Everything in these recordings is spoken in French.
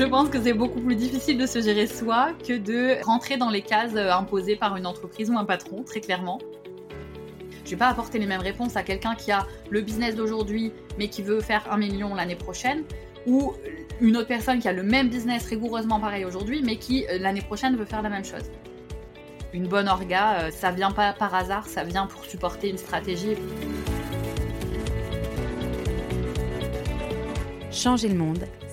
Je pense que c'est beaucoup plus difficile de se gérer soi que de rentrer dans les cases euh, imposées par une entreprise ou un patron, très clairement. Je vais pas apporter les mêmes réponses à quelqu'un qui a le business d'aujourd'hui mais qui veut faire un million l'année prochaine ou une autre personne qui a le même business rigoureusement pareil aujourd'hui mais qui euh, l'année prochaine veut faire la même chose. Une bonne orga, euh, ça vient pas par hasard, ça vient pour supporter une stratégie. Changer le monde,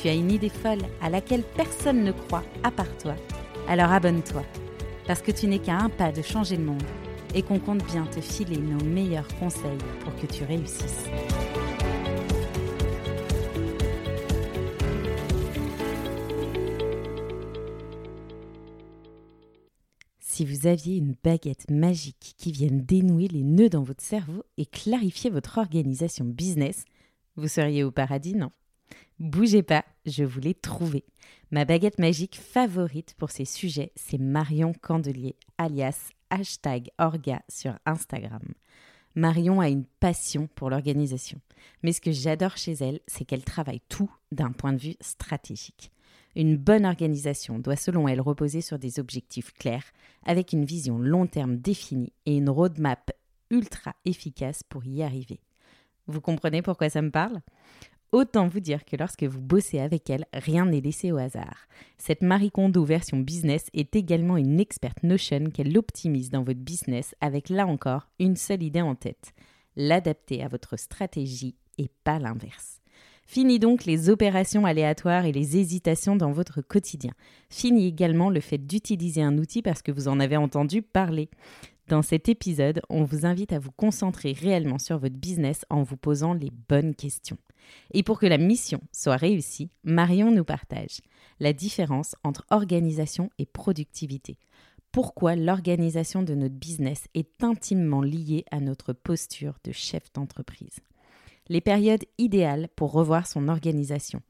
tu as une idée folle à laquelle personne ne croit à part toi, alors abonne-toi, parce que tu n'es qu'à un pas de changer le monde et qu'on compte bien te filer nos meilleurs conseils pour que tu réussisses. Si vous aviez une baguette magique qui vienne dénouer les nœuds dans votre cerveau et clarifier votre organisation business, vous seriez au paradis, non? Bougez pas, je vous l'ai trouvé. Ma baguette magique favorite pour ces sujets, c'est Marion Candelier, alias hashtag Orga sur Instagram. Marion a une passion pour l'organisation, mais ce que j'adore chez elle, c'est qu'elle travaille tout d'un point de vue stratégique. Une bonne organisation doit selon elle reposer sur des objectifs clairs, avec une vision long terme définie et une roadmap ultra efficace pour y arriver. Vous comprenez pourquoi ça me parle? Autant vous dire que lorsque vous bossez avec elle, rien n'est laissé au hasard. Cette Marie Kondo version business est également une experte Notion qu'elle optimise dans votre business avec là encore une seule idée en tête l'adapter à votre stratégie et pas l'inverse. Fini donc les opérations aléatoires et les hésitations dans votre quotidien. Fini également le fait d'utiliser un outil parce que vous en avez entendu parler. Dans cet épisode, on vous invite à vous concentrer réellement sur votre business en vous posant les bonnes questions. Et pour que la mission soit réussie, Marion nous partage la différence entre organisation et productivité. Pourquoi l'organisation de notre business est intimement liée à notre posture de chef d'entreprise? Les périodes idéales pour revoir son organisation.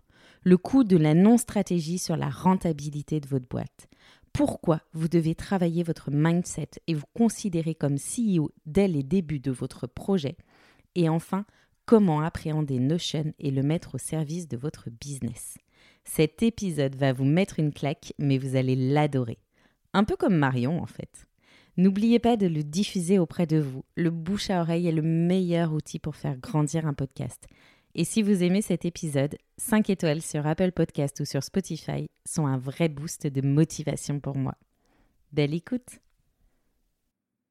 Le coût de la non-stratégie sur la rentabilité de votre boîte. Pourquoi vous devez travailler votre mindset et vous considérer comme CEO dès les débuts de votre projet. Et enfin, comment appréhender Notion et le mettre au service de votre business. Cet épisode va vous mettre une claque, mais vous allez l'adorer. Un peu comme Marion en fait. N'oubliez pas de le diffuser auprès de vous. Le bouche à oreille est le meilleur outil pour faire grandir un podcast. Et si vous aimez cet épisode, 5 étoiles sur Apple Podcast ou sur Spotify sont un vrai boost de motivation pour moi. Belle écoute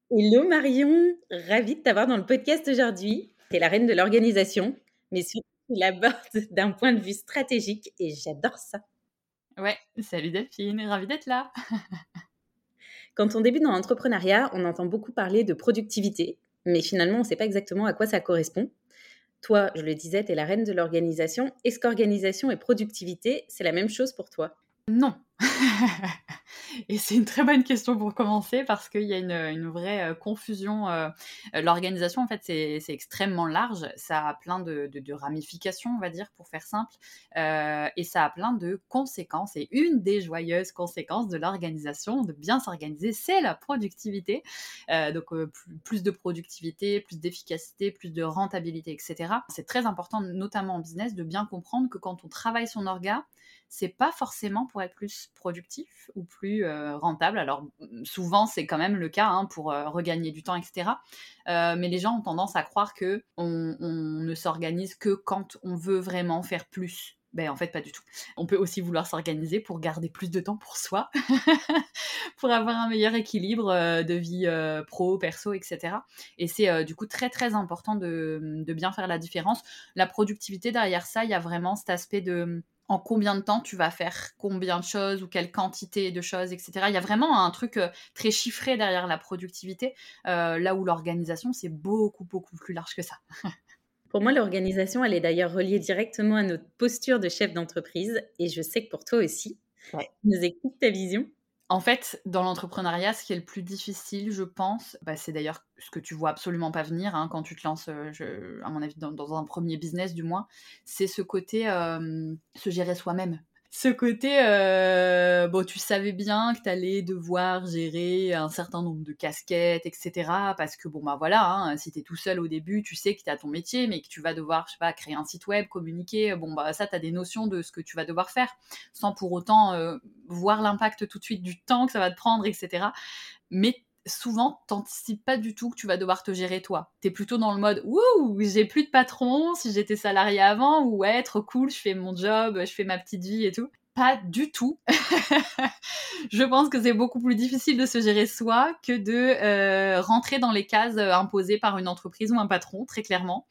Hello Marion, ravie de t'avoir dans le podcast aujourd'hui tu la reine de l'organisation, mais surtout, tu l'abordes d'un point de vue stratégique et j'adore ça. Ouais, salut Delphine, ravie d'être là. Quand on débute dans l'entrepreneuriat, on entend beaucoup parler de productivité, mais finalement, on ne sait pas exactement à quoi ça correspond. Toi, je le disais, tu es la reine de l'organisation. Est-ce qu'organisation et productivité, c'est la même chose pour toi? Non. Et c'est une très bonne question pour commencer parce qu'il y a une, vraie confusion. L'organisation, en fait, c'est extrêmement large. Ça a plein de, ramifications, on va dire, pour faire simple. Et ça a plein de conséquences. Et une des joyeuses conséquences de l'organisation, de bien s'organiser, c'est la productivité. donc, plus, de productivité, plus d'efficacité, plus de rentabilité, etc. C'est très important, notamment en business, de bien comprendre que quand on travaille son orga, c'est pas forcément pour être plus productif ou plus euh, rentable. Alors souvent c'est quand même le cas hein, pour euh, regagner du temps, etc. Euh, mais les gens ont tendance à croire que on, ne s'organise que quand on veut vraiment faire plus. Ben, en fait, pas du tout. On peut aussi vouloir s'organiser pour garder plus de temps pour soi, pour avoir un meilleur équilibre de vie pro, perso, etc. Et c'est du coup très très important de, bien faire la différence. La productivité derrière ça, il y a vraiment cet aspect de en combien de temps tu vas faire combien de choses ou quelle quantité de choses, etc. Il y a vraiment un truc euh, très chiffré derrière la productivité, euh, là où l'organisation, c'est beaucoup, beaucoup plus large que ça. pour moi, l'organisation, elle est d'ailleurs reliée directement à notre posture de chef d'entreprise, et je sais que pour toi aussi. Nous écoute ta vision? En fait, dans l'entrepreneuriat, ce qui est le plus difficile, je pense, bah, c'est d'ailleurs ce que tu vois absolument pas venir hein, quand tu te lances, à mon avis, dans, un premier business du moins, c'est ce côté se gérer soi-même ce côté, euh, bon, tu savais bien que tu allais devoir gérer un certain nombre de casquettes, etc. Parce que, bon, bah voilà, hein, si tu es tout seul au début, tu sais que tu as ton métier, mais que tu vas devoir, je sais pas, créer un site web, communiquer, bon, bah ça, tu as des notions de ce que tu vas devoir faire, sans pour autant euh, voir l'impact tout de suite du temps que ça va te prendre, etc. Mais souvent, t'anticipes pas du tout que tu vas devoir te gérer toi. T'es plutôt dans le mode ouh, j'ai plus de patron, si j'étais salarié avant, ou ouais, trop cool, je fais mon job, je fais ma petite vie et tout. Pas du tout. je pense que c'est beaucoup plus difficile de se gérer soi que de euh, rentrer dans les cases euh, imposées par une entreprise ou un patron, très clairement.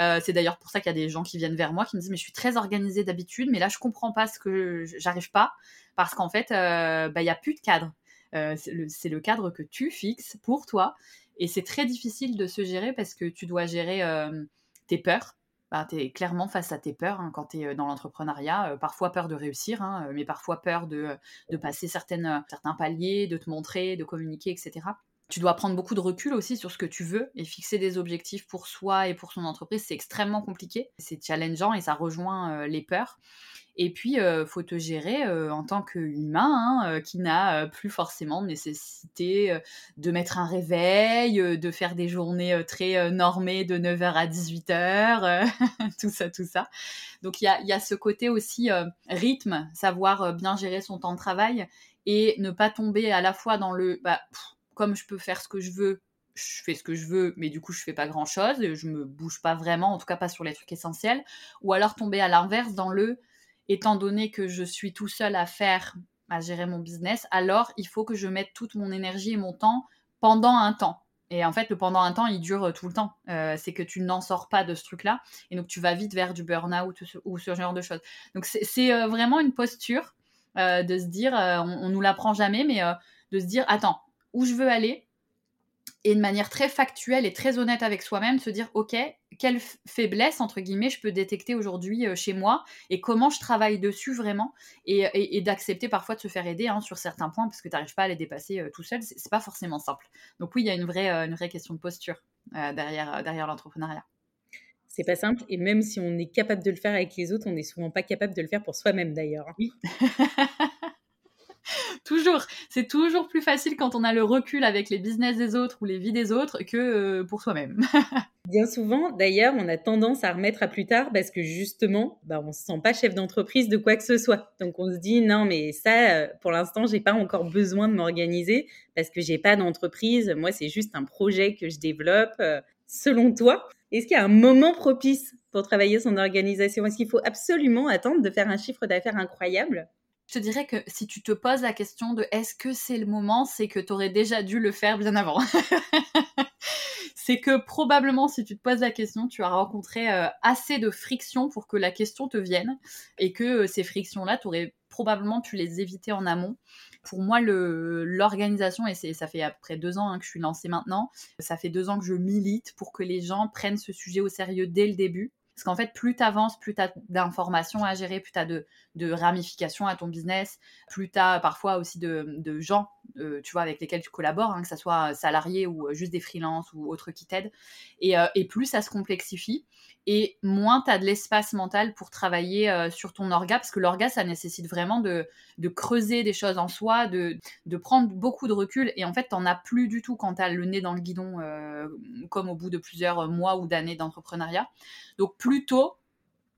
Euh, c'est d'ailleurs pour ça qu'il y a des gens qui viennent vers moi qui me disent mais je suis très organisée d'habitude, mais là je comprends pas ce que j'arrive pas parce qu'en fait bah, il y a plus de cadre. Euh, c'est le, cadre que tu fixes pour toi. Et c'est très difficile de se gérer parce que tu dois gérer euh, tes peurs. Bah, tu es clairement face à tes peurs hein, quand tu es euh, dans l'entrepreneuriat. parfois peur de réussir, hein, mais parfois peur de, passer certains paliers, de te montrer, de communiquer, etc. Tu dois prendre beaucoup de recul aussi sur ce que tu veux et fixer des objectifs pour soi et pour son entreprise. C'est extrêmement compliqué, c'est challengeant et ça rejoint les peurs. Et puis, euh, faut te gérer euh, en tant qu'humain, hein, euh, qui n'a plus forcément nécessité de mettre un réveil, de faire des journées très normées de 9h à 18h, tout ça, tout ça. Donc, il y a, y a, ce côté aussi rythme, savoir bien gérer son temps de travail et ne pas tomber à la fois dans le bah, comme je peux faire ce que je veux, je fais ce que je veux, mais du coup, je fais pas grand chose, je me bouge pas vraiment, en tout cas pas sur les trucs essentiels, ou alors tomber à l'inverse dans le étant donné que je suis tout seul à faire, à gérer mon business, alors il faut que je mette toute mon énergie et mon temps pendant un temps. Et en fait, le pendant un temps, il dure euh, tout le temps. Euh, c'est que tu n'en sors pas de ce truc-là. Et donc, tu vas vite vers du burn-out ou, ce genre de choses. Donc, c'est euh, vraiment une posture de se dire, on, on nous l'apprend jamais, mais de se dire, attends, où je veux aller et de manière très factuelle et très honnête avec soi-même, se dire, OK, quelle faiblesse, entre guillemets, je peux détecter aujourd'hui euh, chez moi et comment je travaille dessus vraiment et, d'accepter parfois de se faire aider hein, sur certains points parce que tu n'arrives pas à les dépasser euh, tout seul, c'est pas forcément simple. Donc oui, il y a une vraie, euh, une vraie question de posture derrière, derrière l'entrepreneuriat. C'est pas simple et même si on est capable de le faire avec les autres, on n'est souvent pas capable de le faire pour soi-même d'ailleurs. Oui. toujours. C'est toujours plus facile quand on a le recul avec les business des autres ou les vies des autres que euh, pour soi-même. Bien souvent, d'ailleurs, on a tendance à remettre à plus tard parce que justement, bah, on ne se sent pas chef d'entreprise de quoi que ce soit. Donc on se dit non, mais ça, euh, pour l'instant, j'ai pas encore besoin de m'organiser parce que j'ai pas d'entreprise. Moi, c'est juste un projet que je développe. Euh, selon toi, est-ce qu'il y a un moment propice pour travailler son organisation? Est-ce qu'il faut absolument attendre de faire un chiffre d'affaires incroyable? Je te dirais que si tu te poses la question de est-ce que c'est le moment, c'est que tu aurais déjà dû le faire bien avant. c'est que probablement si tu te poses la question, tu as rencontré euh, assez de frictions pour que la question te vienne et que euh, ces frictions-là, tu aurais probablement pu les éviter en amont. Pour moi, l'organisation, et ça fait à peu près deux ans hein, que je suis lancée maintenant, ça fait deux ans que je milite pour que les gens prennent ce sujet au sérieux dès le début. Parce qu'en fait, plus tu avances, plus tu as d'informations à gérer, plus tu as de, ramifications à ton business, plus tu as parfois aussi de, gens, euh, tu vois, avec lesquels tu collabores, hein, que ce soit salariés ou euh, juste des freelances ou autres qui t'aident. Et, euh, et, plus ça se complexifie et moins tu as de l'espace mental pour travailler euh, sur ton orga, parce que l'orga, ça nécessite vraiment de, creuser des choses en soi, de, prendre beaucoup de recul, et en fait, tu n'en as plus du tout quand tu as le nez dans le guidon, euh, comme au bout de plusieurs mois ou d'années d'entrepreneuriat. Donc plutôt,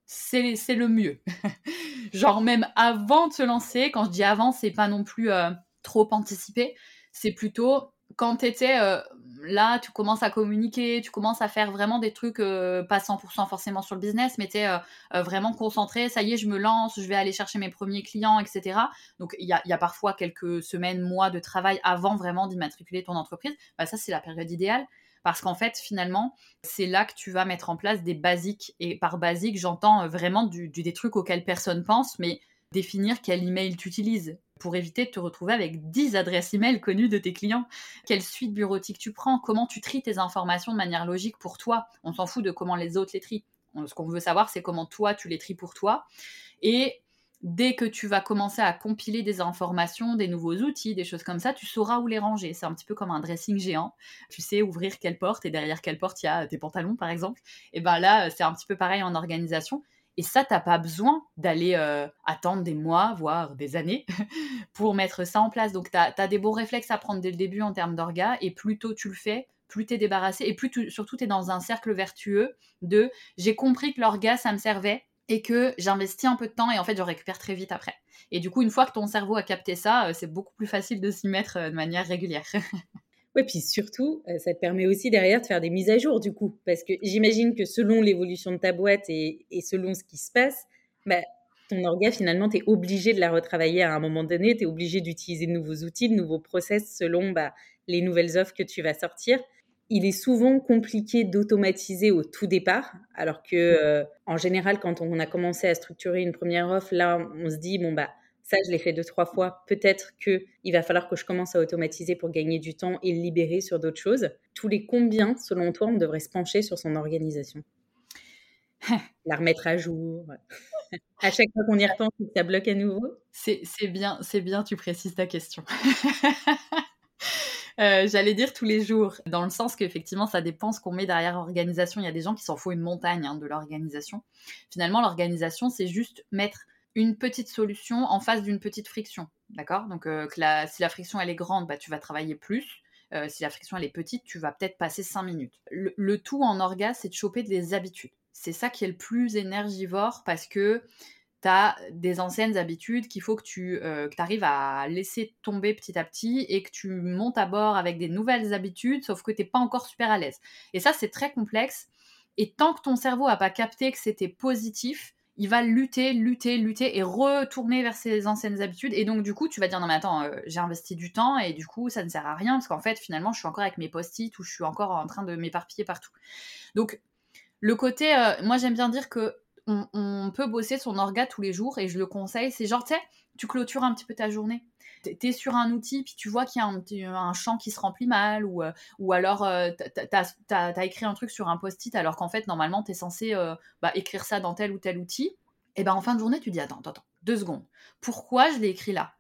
c'est le mieux. Genre même avant de se lancer, quand je dis avant, c'est pas non plus euh, trop anticipé, c'est plutôt quand tu étais euh, là, tu commences à communiquer, tu commences à faire vraiment des trucs, euh, pas 100% forcément sur le business, mais tu es euh, vraiment concentré, ça y est, je me lance, je vais aller chercher mes premiers clients, etc. Donc il y a, parfois quelques semaines, mois de travail avant vraiment d'immatriculer ton entreprise. Bah, ça, c'est la période idéale. Parce qu'en fait, finalement, c'est là que tu vas mettre en place des basiques. Et par basique, j'entends vraiment des trucs auxquels personne pense, mais définir quel email tu utilises, pour éviter de te retrouver avec 10 adresses email connues de tes clients. Quelle suite bureautique tu prends? Comment tu tries tes informations de manière logique pour toi? On s'en fout de comment les autres les trient. Ce qu'on veut savoir, c'est comment toi, tu les tries pour toi. Et dès que tu vas commencer à compiler des informations, des nouveaux outils, des choses comme ça, tu sauras où les ranger. C'est un petit peu comme un dressing géant. Tu sais ouvrir quelle porte et derrière quelle porte il y a tes pantalons, par exemple. Et ben là, c'est un petit peu pareil en organisation. Et ça, t'as pas besoin d'aller euh, attendre des mois, voire des années, pour mettre ça en place. Donc, tu as, des bons réflexes à prendre dès le début en termes d'orga, et plus tôt tu le fais, plus tu es débarrassé, et plus surtout tu es dans un cercle vertueux de j'ai compris que l'orga, ça me servait, et que j'investis un peu de temps, et en fait, je récupère très vite après. Et du coup, une fois que ton cerveau a capté ça, euh, c'est beaucoup plus facile de s'y mettre euh, de manière régulière. Oui, puis surtout, euh, ça te permet aussi derrière de faire des mises à jour du coup. Parce que j'imagine que selon l'évolution de ta boîte et, selon ce qui se passe, bah, ton orga, finalement, tu es obligé de la retravailler à un moment donné. Tu es obligé d'utiliser de nouveaux outils, de nouveaux process selon bah, les nouvelles offres que tu vas sortir. Il est souvent compliqué d'automatiser au tout départ, alors que euh, en général, quand on a commencé à structurer une première offre, là, on se dit bon bah ça, je l'ai fait deux, trois fois. Peut-être qu'il va falloir que je commence à automatiser pour gagner du temps et le libérer sur d'autres choses. Tous les combien, selon toi, on devrait se pencher sur son organisation? La remettre à jour. à chaque fois qu'on y repense, ça bloque à nouveau. C'est bien, c'est bien, tu précises ta question. Euh, j'allais dire tous les jours, dans le sens qu'effectivement, ça dépend ce qu'on met derrière l'organisation. Il y a des gens qui s'en font une montagne hein, de l'organisation. Finalement, l'organisation, c'est juste mettre une petite solution en face d'une petite friction. D'accord? Donc, euh, si la friction elle est grande, bah, tu vas travailler plus. Euh, si la friction elle est petite, tu vas peut-être passer 5 minutes. Le, tout en orga, c'est de choper des habitudes. C'est ça qui est le plus énergivore parce que tu as des anciennes habitudes qu'il faut que tu euh, arrives à laisser tomber petit à petit et que tu montes à bord avec des nouvelles habitudes, sauf que tu n'es pas encore super à l'aise. Et ça, c'est très complexe. Et tant que ton cerveau n'a pas capté que c'était positif, il va lutter, lutter, lutter et retourner vers ses anciennes habitudes. Et donc, du coup, tu vas dire non, mais attends, euh, j'ai investi du temps et du coup, ça ne sert à rien parce qu'en fait, finalement, je suis encore avec mes post-it ou je suis encore en train de m'éparpiller partout. Donc, le côté, euh, moi, j'aime bien dire que on, peut bosser son orga tous les jours et je le conseille. C'est genre, tu sais, tu clôtures un petit peu ta journée tu es sur un outil, puis tu vois qu'il y a un, champ qui se remplit mal, ou, euh, alors tu as, écrit un truc sur un post-it alors qu'en fait, normalement, tu es censé euh, bah, écrire ça dans tel ou tel outil. Et ben en fin de journée, tu dis attends, attends, attends, deux secondes. Pourquoi je l'ai écrit là?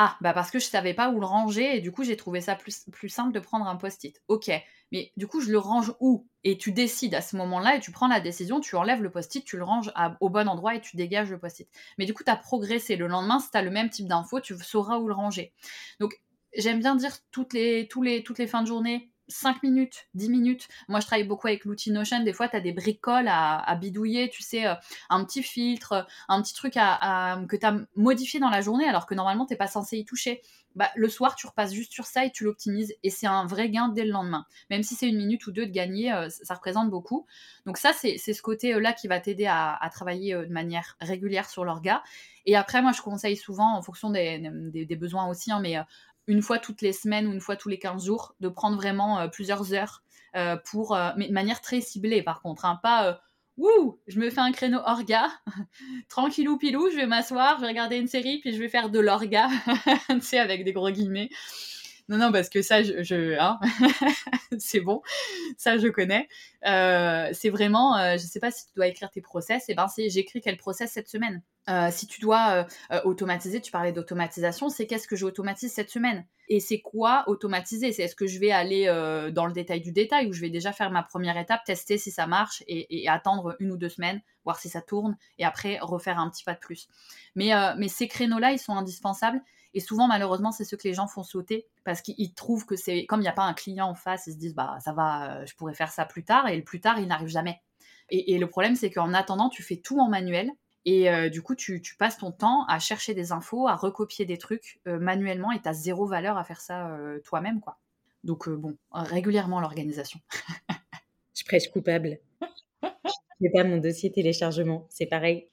Ah, bah parce que je savais pas où le ranger et du coup j'ai trouvé ça plus, simple de prendre un post-it. Ok, mais du coup, je le range où? Et tu décides à ce moment-là et tu prends la décision, tu enlèves le post-it, tu le ranges au bon endroit et tu dégages le post-it. Mais du coup, tu as progressé. Le lendemain, si tu as le même type d'info, tu sauras où le ranger. Donc, j'aime bien dire toutes les, toutes les fins de journée, 5 minutes, 10 minutes. Moi, je travaille beaucoup avec l'outil Notion. Des fois, tu as des bricoles à, bidouiller, tu sais, euh, un petit filtre, un petit truc que tu as modifié dans la journée alors que normalement, tu pas censé y toucher. Bah, le soir, tu repasses juste sur ça et tu l'optimises. Et c'est un vrai gain dès le lendemain. Même si c'est une minute ou deux de gagner, euh, ça, représente beaucoup. Donc ça, c'est ce côté-là qui va t'aider à, travailler euh, de manière régulière sur l'orga. Et après, moi, je conseille souvent, en fonction des, besoins aussi, hein, mais une fois toutes les semaines ou une fois tous les 15 jours, de prendre vraiment euh, plusieurs heures euh, pour, euh, mais de manière très ciblée par contre, hein, pas Wouh, je me fais un créneau orga, tranquillou pilou, je vais m'asseoir, je vais regarder une série, puis je vais faire de l'orga, tu sais, avec des gros guillemets. Non, non, parce que ça, je, hein, c'est bon, ça je connais. Euh, c'est vraiment, euh, je sais pas si tu dois écrire tes process, et eh ben c'est j'écris quel process cette semaine. Euh, si tu dois automatiser, tu parlais d'automatisation, c'est qu'est-ce que j'automatise cette semaine? Et c'est quoi automatiser? C'est est-ce que je vais aller dans le détail du détail ou je vais déjà faire ma première étape, tester si ça marche et, et, attendre une ou deux semaines, voir si ça tourne et après refaire un petit pas de plus. Mais, mais ces créneaux-là, ils sont indispensables et souvent, malheureusement, c'est ce que les gens font sauter parce qu'ils trouvent que c'est comme il n'y a pas un client en face, ils se disent bah ça va, euh, je pourrais faire ça plus tard. Et le plus tard, il n'arrive jamais. Et, le problème, c'est qu'en attendant, tu fais tout en manuel. Et euh, du coup, tu, passes ton temps à chercher des infos, à recopier des trucs euh, manuellement et tu as zéro valeur à faire ça toi-même. quoi. Donc, bon, régulièrement l'organisation. je prêche coupable. Je n'ai pas mon dossier téléchargement, c'est pareil.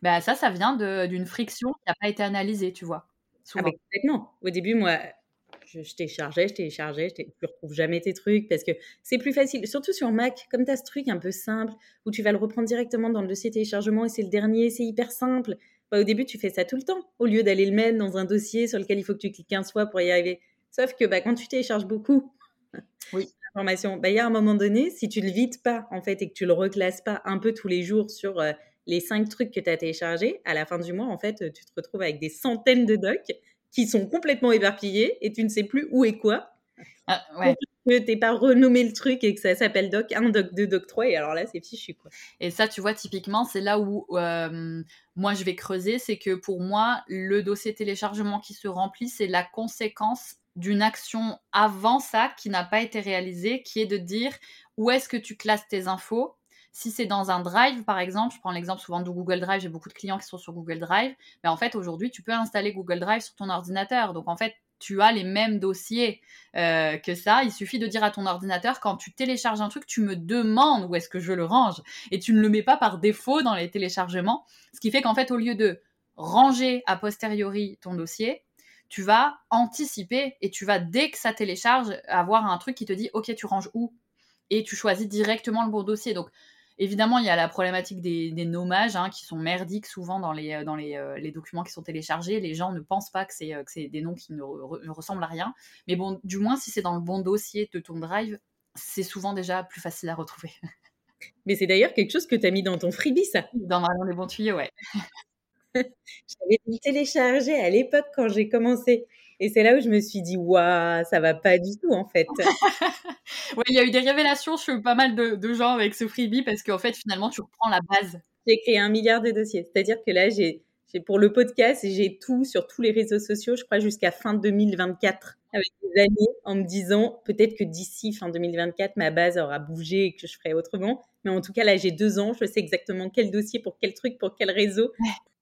Bah, ça, ça vient d'une friction qui n'a pas été analysée, tu vois. Ah complètement. Au début, moi, je, je téléchargeais, je téléchargeais, je ne retrouve jamais tes trucs parce que c'est plus facile, surtout sur Mac, comme tu as ce truc un peu simple où tu vas le reprendre directement dans le dossier téléchargement et c'est le dernier, c'est hyper simple. Bah, au début, tu fais ça tout le temps au lieu d'aller le mettre dans un dossier sur lequel il faut que tu cliques 15 fois pour y arriver. Sauf que bah, quand tu télécharges beaucoup oui. l'information, bah, il y a un moment donné, si tu le vides pas en fait et que tu le reclasses pas un peu tous les jours sur euh, les cinq trucs que tu as téléchargés, à la fin du mois, en fait, tu te retrouves avec des centaines de docs qui sont complètement éparpillés et tu ne sais plus où est quoi. Ah, ouais. Que t'es pas renommé le truc et que ça s'appelle doc 1, doc 2, doc 3 et alors là c'est fichu quoi. Et ça tu vois typiquement c'est là où euh, moi je vais creuser, c'est que pour moi le dossier téléchargement qui se remplit c'est la conséquence d'une action avant ça qui n'a pas été réalisée, qui est de dire où est-ce que tu classes tes infos. Si c'est dans un drive, par exemple, je prends l'exemple souvent de Google Drive, j'ai beaucoup de clients qui sont sur Google Drive, mais en fait, aujourd'hui, tu peux installer Google Drive sur ton ordinateur. Donc, en fait, tu as les mêmes dossiers euh, que ça. Il suffit de dire à ton ordinateur, quand tu télécharges un truc, tu me demandes où est-ce que je le range. Et tu ne le mets pas par défaut dans les téléchargements. Ce qui fait qu'en fait, au lieu de ranger a posteriori ton dossier, tu vas anticiper et tu vas, dès que ça télécharge, avoir un truc qui te dit, OK, tu ranges où? Et tu choisis directement le bon dossier. Donc, évidemment, il y a la problématique des, nommages hein, qui sont merdiques souvent dans, les, dans euh, les, documents qui sont téléchargés. Les gens ne pensent pas que c'est, euh, des noms qui ne, ressemblent à rien. Mais bon, du moins, si c'est dans le bon dossier de ton drive, c'est souvent déjà plus facile à retrouver. Mais c'est d'ailleurs quelque chose que tu as mis dans ton freebie, ça Dans, dans les bons tuyaux, ouais. J'avais téléchargé à l'époque quand j'ai commencé. Et c'est là où je me suis dit, waouh, ça va pas du tout en fait. ouais, il y a eu des révélations sur pas mal de, gens avec ce freebie parce qu'en fait, finalement, tu reprends la base. J'ai créé un milliard de dossiers. C'est-à-dire que là, j'ai pour le podcast, j'ai tout sur tous les réseaux sociaux, je crois, jusqu'à fin 2024 avec des amis en me disant peut-être que d'ici fin 2024, ma base aura bougé et que je ferai autrement. Mais en tout cas, là, j'ai deux ans, je sais exactement quel dossier, pour quel truc, pour quel réseau.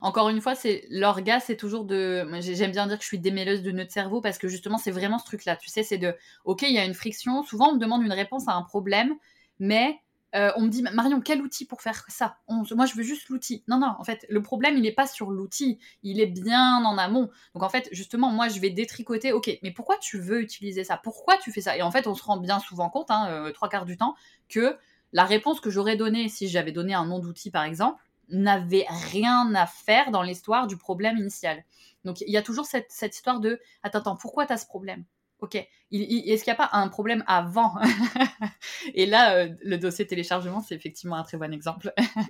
Encore une fois, c'est l'orga, c'est toujours de. J'aime bien dire que je suis démêleuse de notre cerveau parce que justement, c'est vraiment ce truc-là. Tu sais, c'est de. Ok, il y a une friction. Souvent, on me demande une réponse à un problème, mais euh, on me dit Marion, quel outil pour faire ça? Moi, je veux juste l'outil. Non, non, en fait, le problème, il n'est pas sur l'outil, il est bien en amont. Donc, en fait, justement, moi, je vais détricoter Ok, mais pourquoi tu veux utiliser ça? Pourquoi tu fais ça? Et en fait, on se rend bien souvent compte, hein, euh, trois quarts du temps, que la réponse que j'aurais donnée si j'avais donné un nom d'outil, par exemple, n'avait rien à faire dans l'histoire du problème initial. Donc, il y a toujours cette, cette histoire de Attends, attends, pourquoi tu as ce problème? Ok, est-ce qu'il n'y a pas un problème avant Et là, euh, le dossier téléchargement, c'est effectivement un très bon exemple.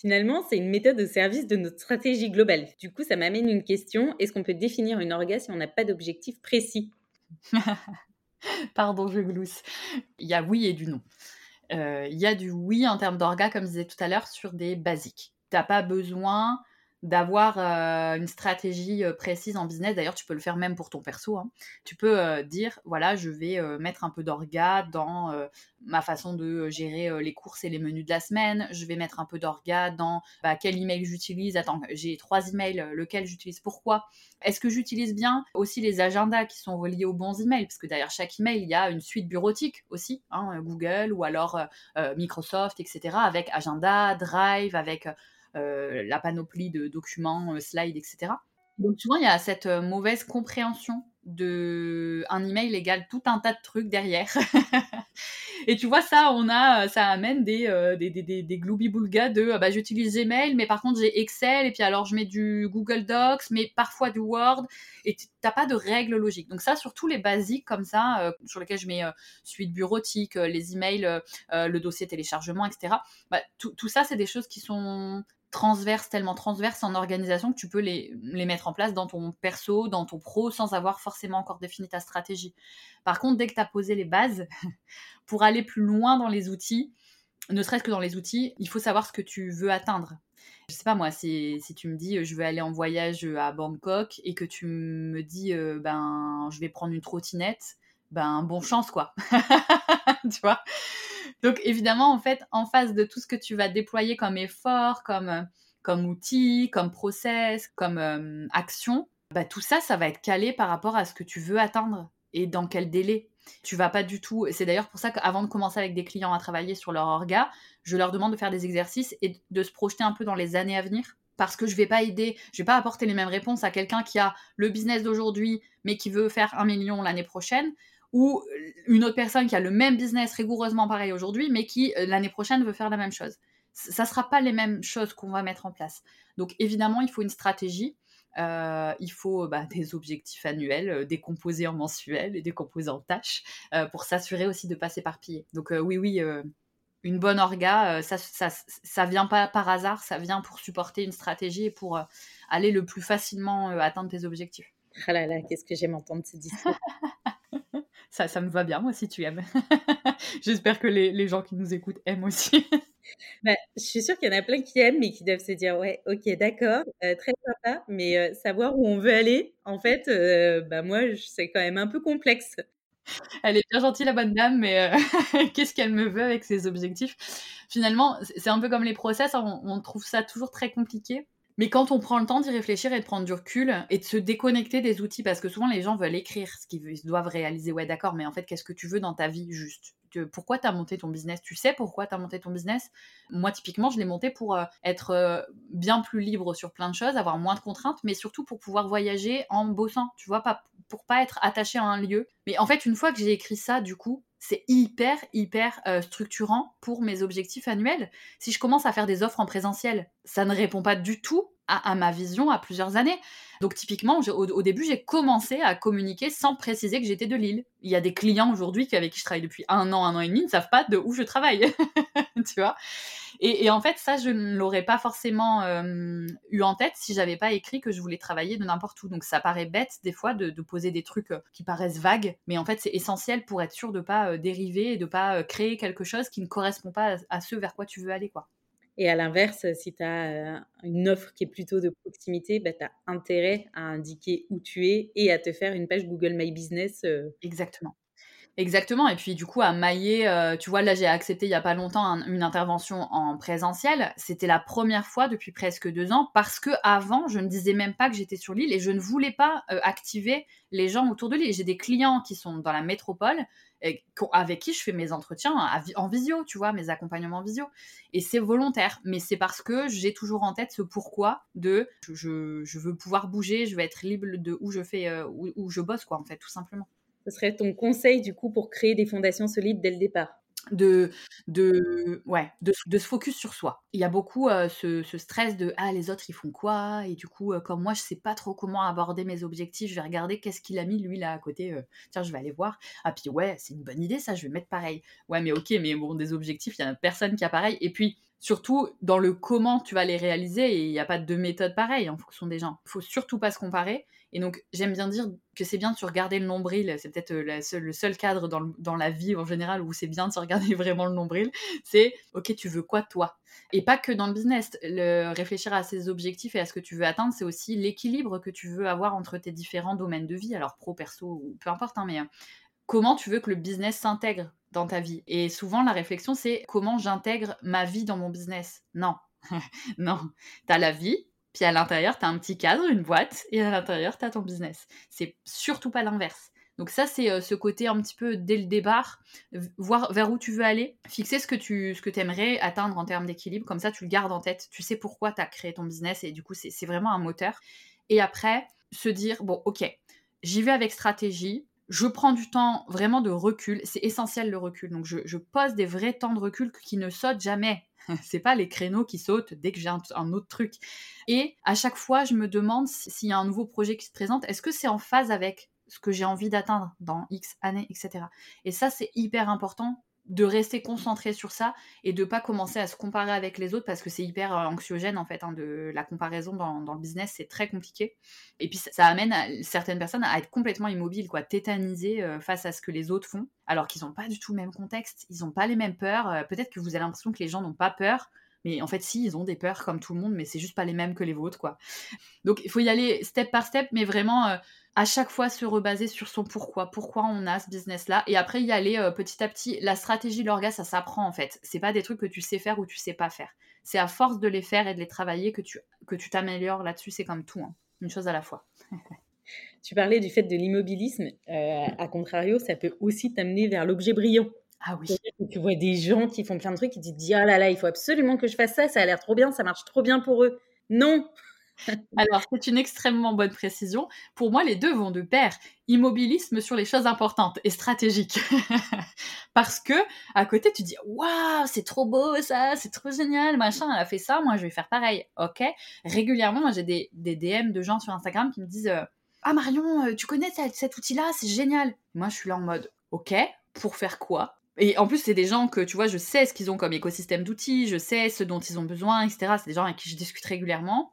Finalement, c'est une méthode au service de notre stratégie globale. Du coup, ça m'amène une question. Est-ce qu'on peut définir une orga si on n'a pas d'objectif précis? Pardon, je glousse. Il y a oui et du non. Euh, il y a du oui en termes d'orga, comme je disais tout à l'heure, sur des basiques. Tu n'as pas besoin d'avoir euh, une stratégie euh, précise en business. D'ailleurs, tu peux le faire même pour ton perso. Hein. Tu peux euh, dire, voilà, je vais mettre un peu d'orga dans ma façon de gérer les courses et les menus de la semaine. Je vais mettre un peu d'orga dans bah, quel email j'utilise. Attends, j'ai trois emails, lequel j'utilise, pourquoi? Est-ce que j'utilise bien aussi les agendas qui sont reliés aux bons emails? Parce que derrière chaque email, il y a une suite bureautique aussi, hein, Google ou alors Microsoft, etc. Avec agenda, Drive, avec la panoplie de documents, euh, slides, etc. Donc tu vois, il y a cette euh, mauvaise compréhension de un email égale tout un tas de trucs derrière. et tu vois ça, on a, ça amène des des, des, des, de bah, j'utilise Gmail, mais par contre j'ai Excel et puis alors je mets du Google Docs, mais parfois du Word et t'as pas de règles logiques. Donc ça, sur tous les basiques comme ça, sur lesquels je mets suite bureautique, les emails, le dossier téléchargement, etc. Bah, tout ça, c'est des choses qui sont transverse, tellement transverse en organisation que tu peux les, mettre en place dans ton perso, dans ton pro, sans avoir forcément encore défini ta stratégie. Par contre, dès que tu as posé les bases, pour aller plus loin dans les outils, ne serait-ce que dans les outils, il faut savoir ce que tu veux atteindre. Je sais pas moi, si, si tu me dis je veux aller en voyage à Bangkok et que tu me dis euh, ben je vais prendre une trottinette, ben bon chance quoi. tu vois? Donc évidemment, en fait, en face de tout ce que tu vas déployer comme effort, comme, euh, comme outil, comme process, comme euh, action, bah, tout ça, ça va être calé par rapport à ce que tu veux atteindre et dans quel délai. Tu vas pas du tout. C'est d'ailleurs pour ça qu'avant de commencer avec des clients à travailler sur leur orga, je leur demande de faire des exercices et de se projeter un peu dans les années à venir parce que je vais pas aider, je vais pas apporter les mêmes réponses à quelqu'un qui a le business d'aujourd'hui mais qui veut faire un million l'année prochaine ou une autre personne qui a le même business rigoureusement pareil aujourd'hui, mais qui euh, l'année prochaine veut faire la même chose. Ça ne sera pas les mêmes choses qu'on va mettre en place. Donc évidemment, il faut une stratégie. Euh, il faut bah, des objectifs annuels euh, décomposés en mensuels et décomposés en tâches pour s'assurer aussi de ne pas s'éparpiller. Donc oui, oui, une bonne orga, ça, ça, ça vient pas par hasard, ça vient pour supporter une stratégie et pour aller le plus facilement atteindre tes objectifs. Ah là là, qu'est-ce que j'aime entendre ce discours. ça, ça me va bien, moi, si tu aimes. J'espère que les, les, gens qui nous écoutent aiment aussi. bah, je suis sûre qu'il y en a plein qui aiment, mais qui doivent se dire, ouais, ok, d'accord, très sympa, mais savoir où on veut aller, en fait, bah, moi, c'est quand même un peu complexe. Elle est bien gentille, la bonne dame, mais euh, qu'est-ce qu'elle me veut avec ses objectifs? Finalement, c'est un peu comme les process, hein, on, trouve ça toujours très compliqué. Mais quand on prend le temps d'y réfléchir et de prendre du recul et de se déconnecter des outils, parce que souvent les gens veulent écrire ce qu'ils doivent réaliser, ouais d'accord, mais en fait qu'est-ce que tu veux dans ta vie juste? Pourquoi tu as monté ton business? Tu sais pourquoi tu as monté ton business? Moi, typiquement, je l'ai monté pour euh, être euh, bien plus libre sur plein de choses, avoir moins de contraintes, mais surtout pour pouvoir voyager en bossant, tu vois, pas, pour pas être attaché à un lieu. Mais en fait, une fois que j'ai écrit ça, du coup, c'est hyper, hyper euh, structurant pour mes objectifs annuels. Si je commence à faire des offres en présentiel, ça ne répond pas du tout à, ma vision à plusieurs années. Donc typiquement, au, début, j'ai commencé à communiquer sans préciser que j'étais de Lille. Il y a des clients aujourd'hui avec qui je travaille depuis un an, un an et demi, ne savent pas de où je travaille, tu vois. Et, en fait, ça, je ne l'aurais pas forcément euh, eu en tête si j'avais pas écrit que je voulais travailler de n'importe où. Donc ça paraît bête des fois de, poser des trucs euh, qui paraissent vagues, mais en fait, c'est essentiel pour être sûr de pas euh, dériver et de pas créer quelque chose qui ne correspond pas à, à ce vers quoi tu veux aller, quoi. Et à l'inverse, si tu as une offre qui est plutôt de proximité, bah, tu as intérêt à indiquer où tu es et à te faire une page Google My Business. Exactement. Exactement. Et puis, du coup, à mailler, tu vois, là, j'ai accepté il n'y a pas longtemps une intervention en présentiel. C'était la première fois depuis presque deux ans parce que avant, je ne disais même pas que j'étais sur l'île et je ne voulais pas activer les gens autour de l'île. J'ai des clients qui sont dans la métropole avec qui je fais mes entretiens en visio, tu vois, mes accompagnements en visio. Et c'est volontaire, mais c'est parce que j'ai toujours en tête ce pourquoi de je, veux pouvoir bouger, je veux être libre de où je fais, euh, où je bosse, quoi, en fait, tout simplement. Ce serait ton conseil, du coup, pour créer des fondations solides dès le départ? De, de, ouais, de, se focus sur soi. Il y a beaucoup euh, ce, ce, stress de ah les autres ils font quoi? Et du coup euh, comme moi je sais pas trop comment aborder mes objectifs, je vais regarder qu'est-ce qu'il a mis lui là à côté. Euh, tiens je vais aller voir. Ah puis ouais c'est une bonne idée ça, je vais mettre pareil. Ouais mais ok mais bon des objectifs il y a personne qui a pareil et puis surtout dans le comment tu vas les réaliser et il n'y a pas de méthode pareille en fonction des gens. Il faut surtout pas se comparer et donc, j'aime bien dire que c'est bien de se regarder le nombril. C'est peut-être euh, le seul cadre dans, la vie en général où c'est bien de se regarder vraiment le nombril. C'est, OK, tu veux quoi toi? Et pas que dans le business. Le, réfléchir à ses objectifs et à ce que tu veux atteindre, c'est aussi l'équilibre que tu veux avoir entre tes différents domaines de vie, alors pro, perso, ou peu importe, hein, mais euh, comment tu veux que le business s'intègre dans ta vie? Et souvent, la réflexion, c'est comment j'intègre ma vie dans mon business? Non, non. Tu as la vie, puis à l'intérieur, tu as un petit cadre, une boîte, et à l'intérieur, tu as ton business. C'est surtout pas l'inverse. Donc ça, c'est euh, ce côté un petit peu dès le départ, voir vers où tu veux aller, fixer ce que tu ce que aimerais atteindre en termes d'équilibre, comme ça tu le gardes en tête, tu sais pourquoi tu as créé ton business, et du coup, c'est vraiment un moteur. Et après, se dire, bon, ok, j'y vais avec stratégie, je prends du temps vraiment de recul, c'est essentiel le recul, donc je, je pose des vrais temps de recul qui ne sautent jamais c'est pas les créneaux qui sautent dès que j'ai un, autre truc. Et à chaque fois, je me demande s'il y a un nouveau projet qui se présente, est-ce que c'est en phase avec ce que j'ai envie d'atteindre dans X années, etc. Et ça, c'est hyper important de rester concentré sur ça et de pas commencer à se comparer avec les autres parce que c'est hyper euh, anxiogène en fait hein, de la comparaison dans, le business c'est très compliqué. Et puis ça, amène certaines personnes à être complètement immobiles quoi tétanisées euh, face à ce que les autres font alors qu'ils n'ont pas du tout le même contexte ils n'ont pas les mêmes peurs. Euh, peut-être que vous avez l'impression que les gens n'ont pas peur mais en fait, si, ils ont des peurs comme tout le monde, mais c'est juste pas les mêmes que les vôtres, quoi. Donc, il faut y aller step par step, mais vraiment, à chaque fois se rebaser sur son pourquoi, pourquoi on a ce business-là, et après y aller euh, petit à petit. La stratégie, l'orga, ça s'apprend en fait. C'est pas des trucs que tu sais faire ou tu sais pas faire. C'est à force de les faire et de les travailler que tu que tu t'améliores là-dessus. C'est comme tout, hein. une chose à la fois. tu parlais du fait de l'immobilisme. Euh, à contrario, ça peut aussi t'amener vers l'objet brillant. Ah oui. Tu vois des gens qui font plein de trucs, qui te disent ah là là, il faut absolument que je fasse ça, ça a l'air trop bien, ça marche trop bien pour eux. Non, alors, c'est une extrêmement bonne précision. Pour moi, les deux vont de pair. Immobilisme sur les choses importantes et stratégiques. Parce que, à côté, tu dis, waouh, c'est trop beau ça, c'est trop génial, machin, elle a fait ça, moi je vais faire pareil. Ok. Régulièrement, moi j'ai des, DM de gens sur Instagram qui me disent, euh, ah Marion, euh, tu connais cet, cet outil-là, c'est génial. Moi, je suis là en mode, ok, pour faire quoi? Et en plus, c'est des gens que, tu vois, je sais ce qu'ils ont comme écosystème d'outils, je sais ce dont ils ont besoin, etc. C'est des gens avec qui je discute régulièrement.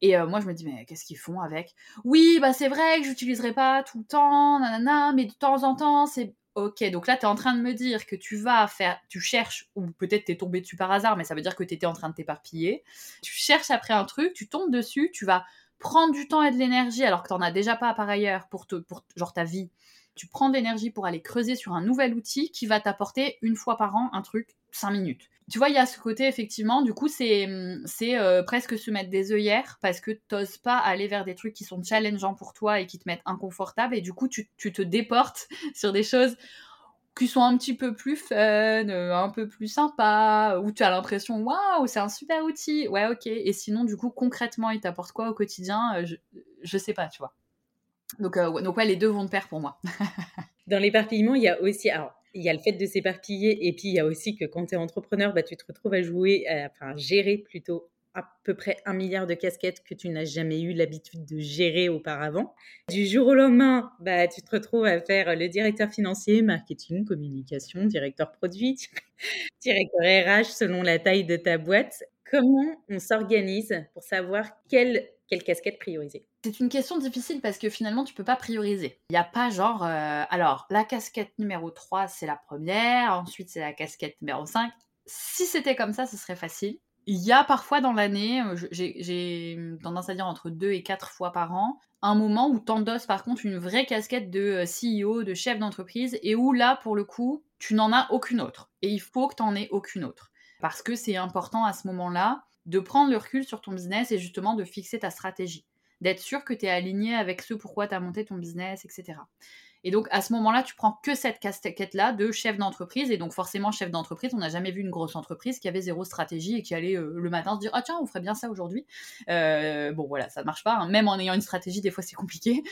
Et euh, moi, je me dis, mais qu'est-ce qu'ils font avec? Oui, bah c'est vrai que j'utiliserai pas tout le temps, nanana, mais de temps en temps, c'est Ok, donc là, tu es en train de me dire que tu vas faire, tu cherches, ou peut-être tu es tombé dessus par hasard, mais ça veut dire que tu étais en train de t'éparpiller. Tu cherches après un truc, tu tombes dessus, tu vas prendre du temps et de l'énergie alors que tu n'en as déjà pas par ailleurs pour, pour genre ta vie. Tu prends de l'énergie pour aller creuser sur un nouvel outil qui va t'apporter une fois par an un truc 5 minutes tu vois, il y a ce côté, effectivement, du coup, c'est c'est euh, presque se mettre des œillères parce que t'oses pas aller vers des trucs qui sont challengeants pour toi et qui te mettent inconfortable. Et du coup, tu, tu te déportes sur des choses qui sont un petit peu plus fun, euh, un peu plus sympa, où tu as l'impression, waouh, c'est un super outil. Ouais, ok. Et sinon, du coup, concrètement, il t'apporte quoi au quotidien? Euh, je, je sais pas, tu vois. Donc, donc ouais, les deux vont de pair pour moi. Dans l'éparpillement, il y a aussi, alors il y a le fait de s'éparpiller et puis il y a aussi que quand tu es entrepreneur, bah, tu te retrouves à jouer, enfin gérer plutôt à peu près un milliard de casquettes que tu n'as jamais eu l'habitude de gérer auparavant. Du jour au lendemain, bah, tu te retrouves à faire le directeur financier, marketing, communication, directeur produit, directeur RH selon la taille de ta boîte. Comment on s'organise pour savoir quelle, casquette prioriser? C'est une question difficile parce que finalement, tu peux pas prioriser. Il n'y a pas genre, euh, alors, la casquette numéro 3, c'est la première, ensuite c'est la casquette numéro 5. Si c'était comme ça, ce serait facile. Il y a parfois dans l'année, euh, j'ai tendance à dire entre 2 et 4 fois par an, un moment où t'endosses par contre une vraie casquette de euh, CEO, de chef d'entreprise, et où là, pour le coup, tu n'en as aucune autre. Et il faut que tu n'en aies aucune autre. Parce que c'est important à ce moment-là de prendre le recul sur ton business et justement de fixer ta stratégie d'être sûr que tu es aligné avec ce pourquoi tu as monté ton business, etc. Et donc à ce moment-là, tu prends que cette casquette-là de chef d'entreprise. Et donc forcément, chef d'entreprise, on n'a jamais vu une grosse entreprise qui avait zéro stratégie et qui allait euh, le matin se dire ah tiens, on ferait bien ça aujourd'hui. Euh, bon voilà, ça ne marche pas. Hein. Même en ayant une stratégie, des fois c'est compliqué.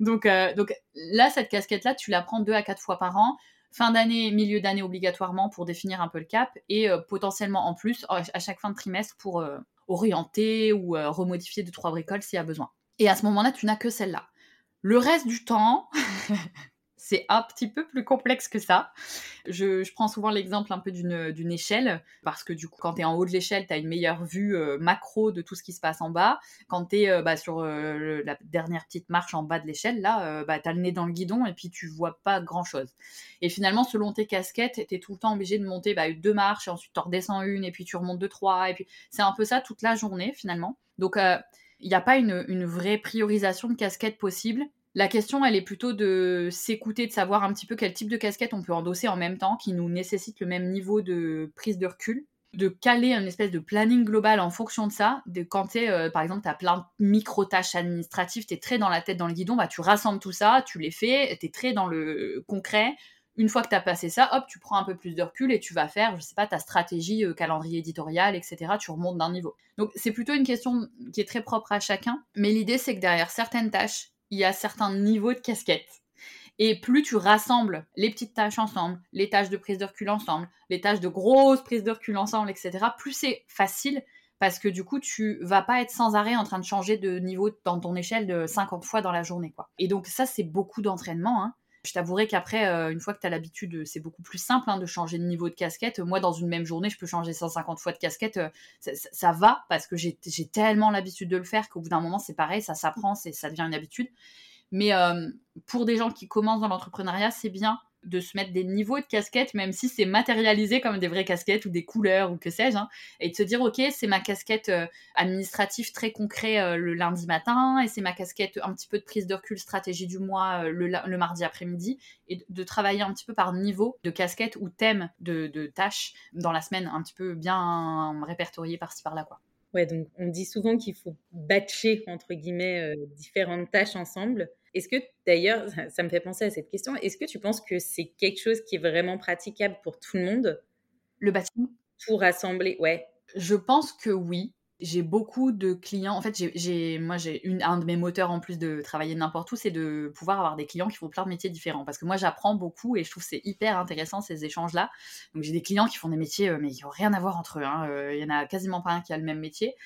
Donc euh, donc là, cette casquette-là, tu la prends deux à quatre fois par an. Fin d'année, milieu d'année obligatoirement pour définir un peu le cap et potentiellement en plus à chaque fin de trimestre pour orienter ou euh, remodifier deux, trois bricoles s'il y a besoin. Et à ce moment-là, tu n'as que celle-là. Le reste du temps, c'est un petit peu plus complexe que ça. Je, prends souvent l'exemple un peu d'une échelle, parce que du coup, quand tu es en haut de l'échelle, tu as une meilleure vue euh, macro de tout ce qui se passe en bas. Quand tu es euh, bah, sur euh, la dernière petite marche en bas de l'échelle, là, bah, tu as le nez dans le guidon et puis tu vois pas grand-chose. Et finalement, selon tes casquettes, tu es tout le temps obligé de monter bah, deux marches, et ensuite tu redescends une, et puis tu remontes deux, trois, et puis c'est un peu ça toute la journée finalement. Donc, il n'y a pas une, une vraie priorisation de casquettes possible. La question, elle est plutôt de s'écouter, de savoir un petit peu quel type de casquette on peut endosser en même temps, qui nous nécessite le même niveau de prise de recul, de caler une espèce de planning global en fonction de ça. De quand tu euh, par exemple, tu as plein de micro-tâches administratives, tu es très dans la tête, dans le guidon, bah, tu rassembles tout ça, tu les fais, tu es très dans le concret. Une fois que tu as passé ça, hop, tu prends un peu plus de recul et tu vas faire, je sais pas, ta stratégie, euh, calendrier éditorial, etc. Tu remontes d'un niveau. Donc c'est plutôt une question qui est très propre à chacun, mais l'idée c'est que derrière certaines tâches, il y a certains niveaux de casquette. Et plus tu rassembles les petites tâches ensemble, les tâches de prise de recul ensemble, les tâches de grosse prise de recul ensemble, etc., plus c'est facile parce que du coup, tu vas pas être sans arrêt en train de changer de niveau dans ton échelle de 50 fois dans la journée. Quoi. Et donc ça, c'est beaucoup d'entraînement. Hein. Je t'avouerai qu'après, euh, une fois que tu as l'habitude, c'est beaucoup plus simple hein, de changer de niveau de casquette. Moi, dans une même journée, je peux changer 150 fois de casquette. Euh, ça, va parce que j'ai tellement l'habitude de le faire qu'au bout d'un moment, c'est pareil, ça s'apprend, ça devient une habitude. Mais euh, pour des gens qui commencent dans l'entrepreneuriat, c'est bien de se mettre des niveaux de casquettes, même si c'est matérialisé comme des vraies casquettes ou des couleurs ou que sais-je, hein, et de se dire, ok, c'est ma casquette euh, administrative très concret euh, le lundi matin, et c'est ma casquette un petit peu de prise de recul stratégie du mois euh, le, mardi après-midi, et de, travailler un petit peu par niveau de casquette ou thème de, de tâches dans la semaine, un petit peu bien répertorié par-ci par-là, quoi. Ouais, donc on dit souvent qu'il faut batcher, entre guillemets, différentes tâches ensemble est-ce que d'ailleurs, ça me fait penser à cette question, est-ce que tu penses que c'est quelque chose qui est vraiment praticable pour tout le monde? Le bâtiment? Tout rassembler, ouais. Je pense que oui. J'ai beaucoup de clients. En fait, j'ai, moi, j'ai un de mes moteurs en plus de travailler n'importe où, c'est de pouvoir avoir des clients qui font plein de métiers différents. Parce que moi, j'apprends beaucoup et je trouve que c'est hyper intéressant ces échanges-là. Donc, j'ai des clients qui font des métiers, euh, mais qui n'ont rien à voir entre eux. Hein. Euh, il y en a quasiment pas un qui a le même métier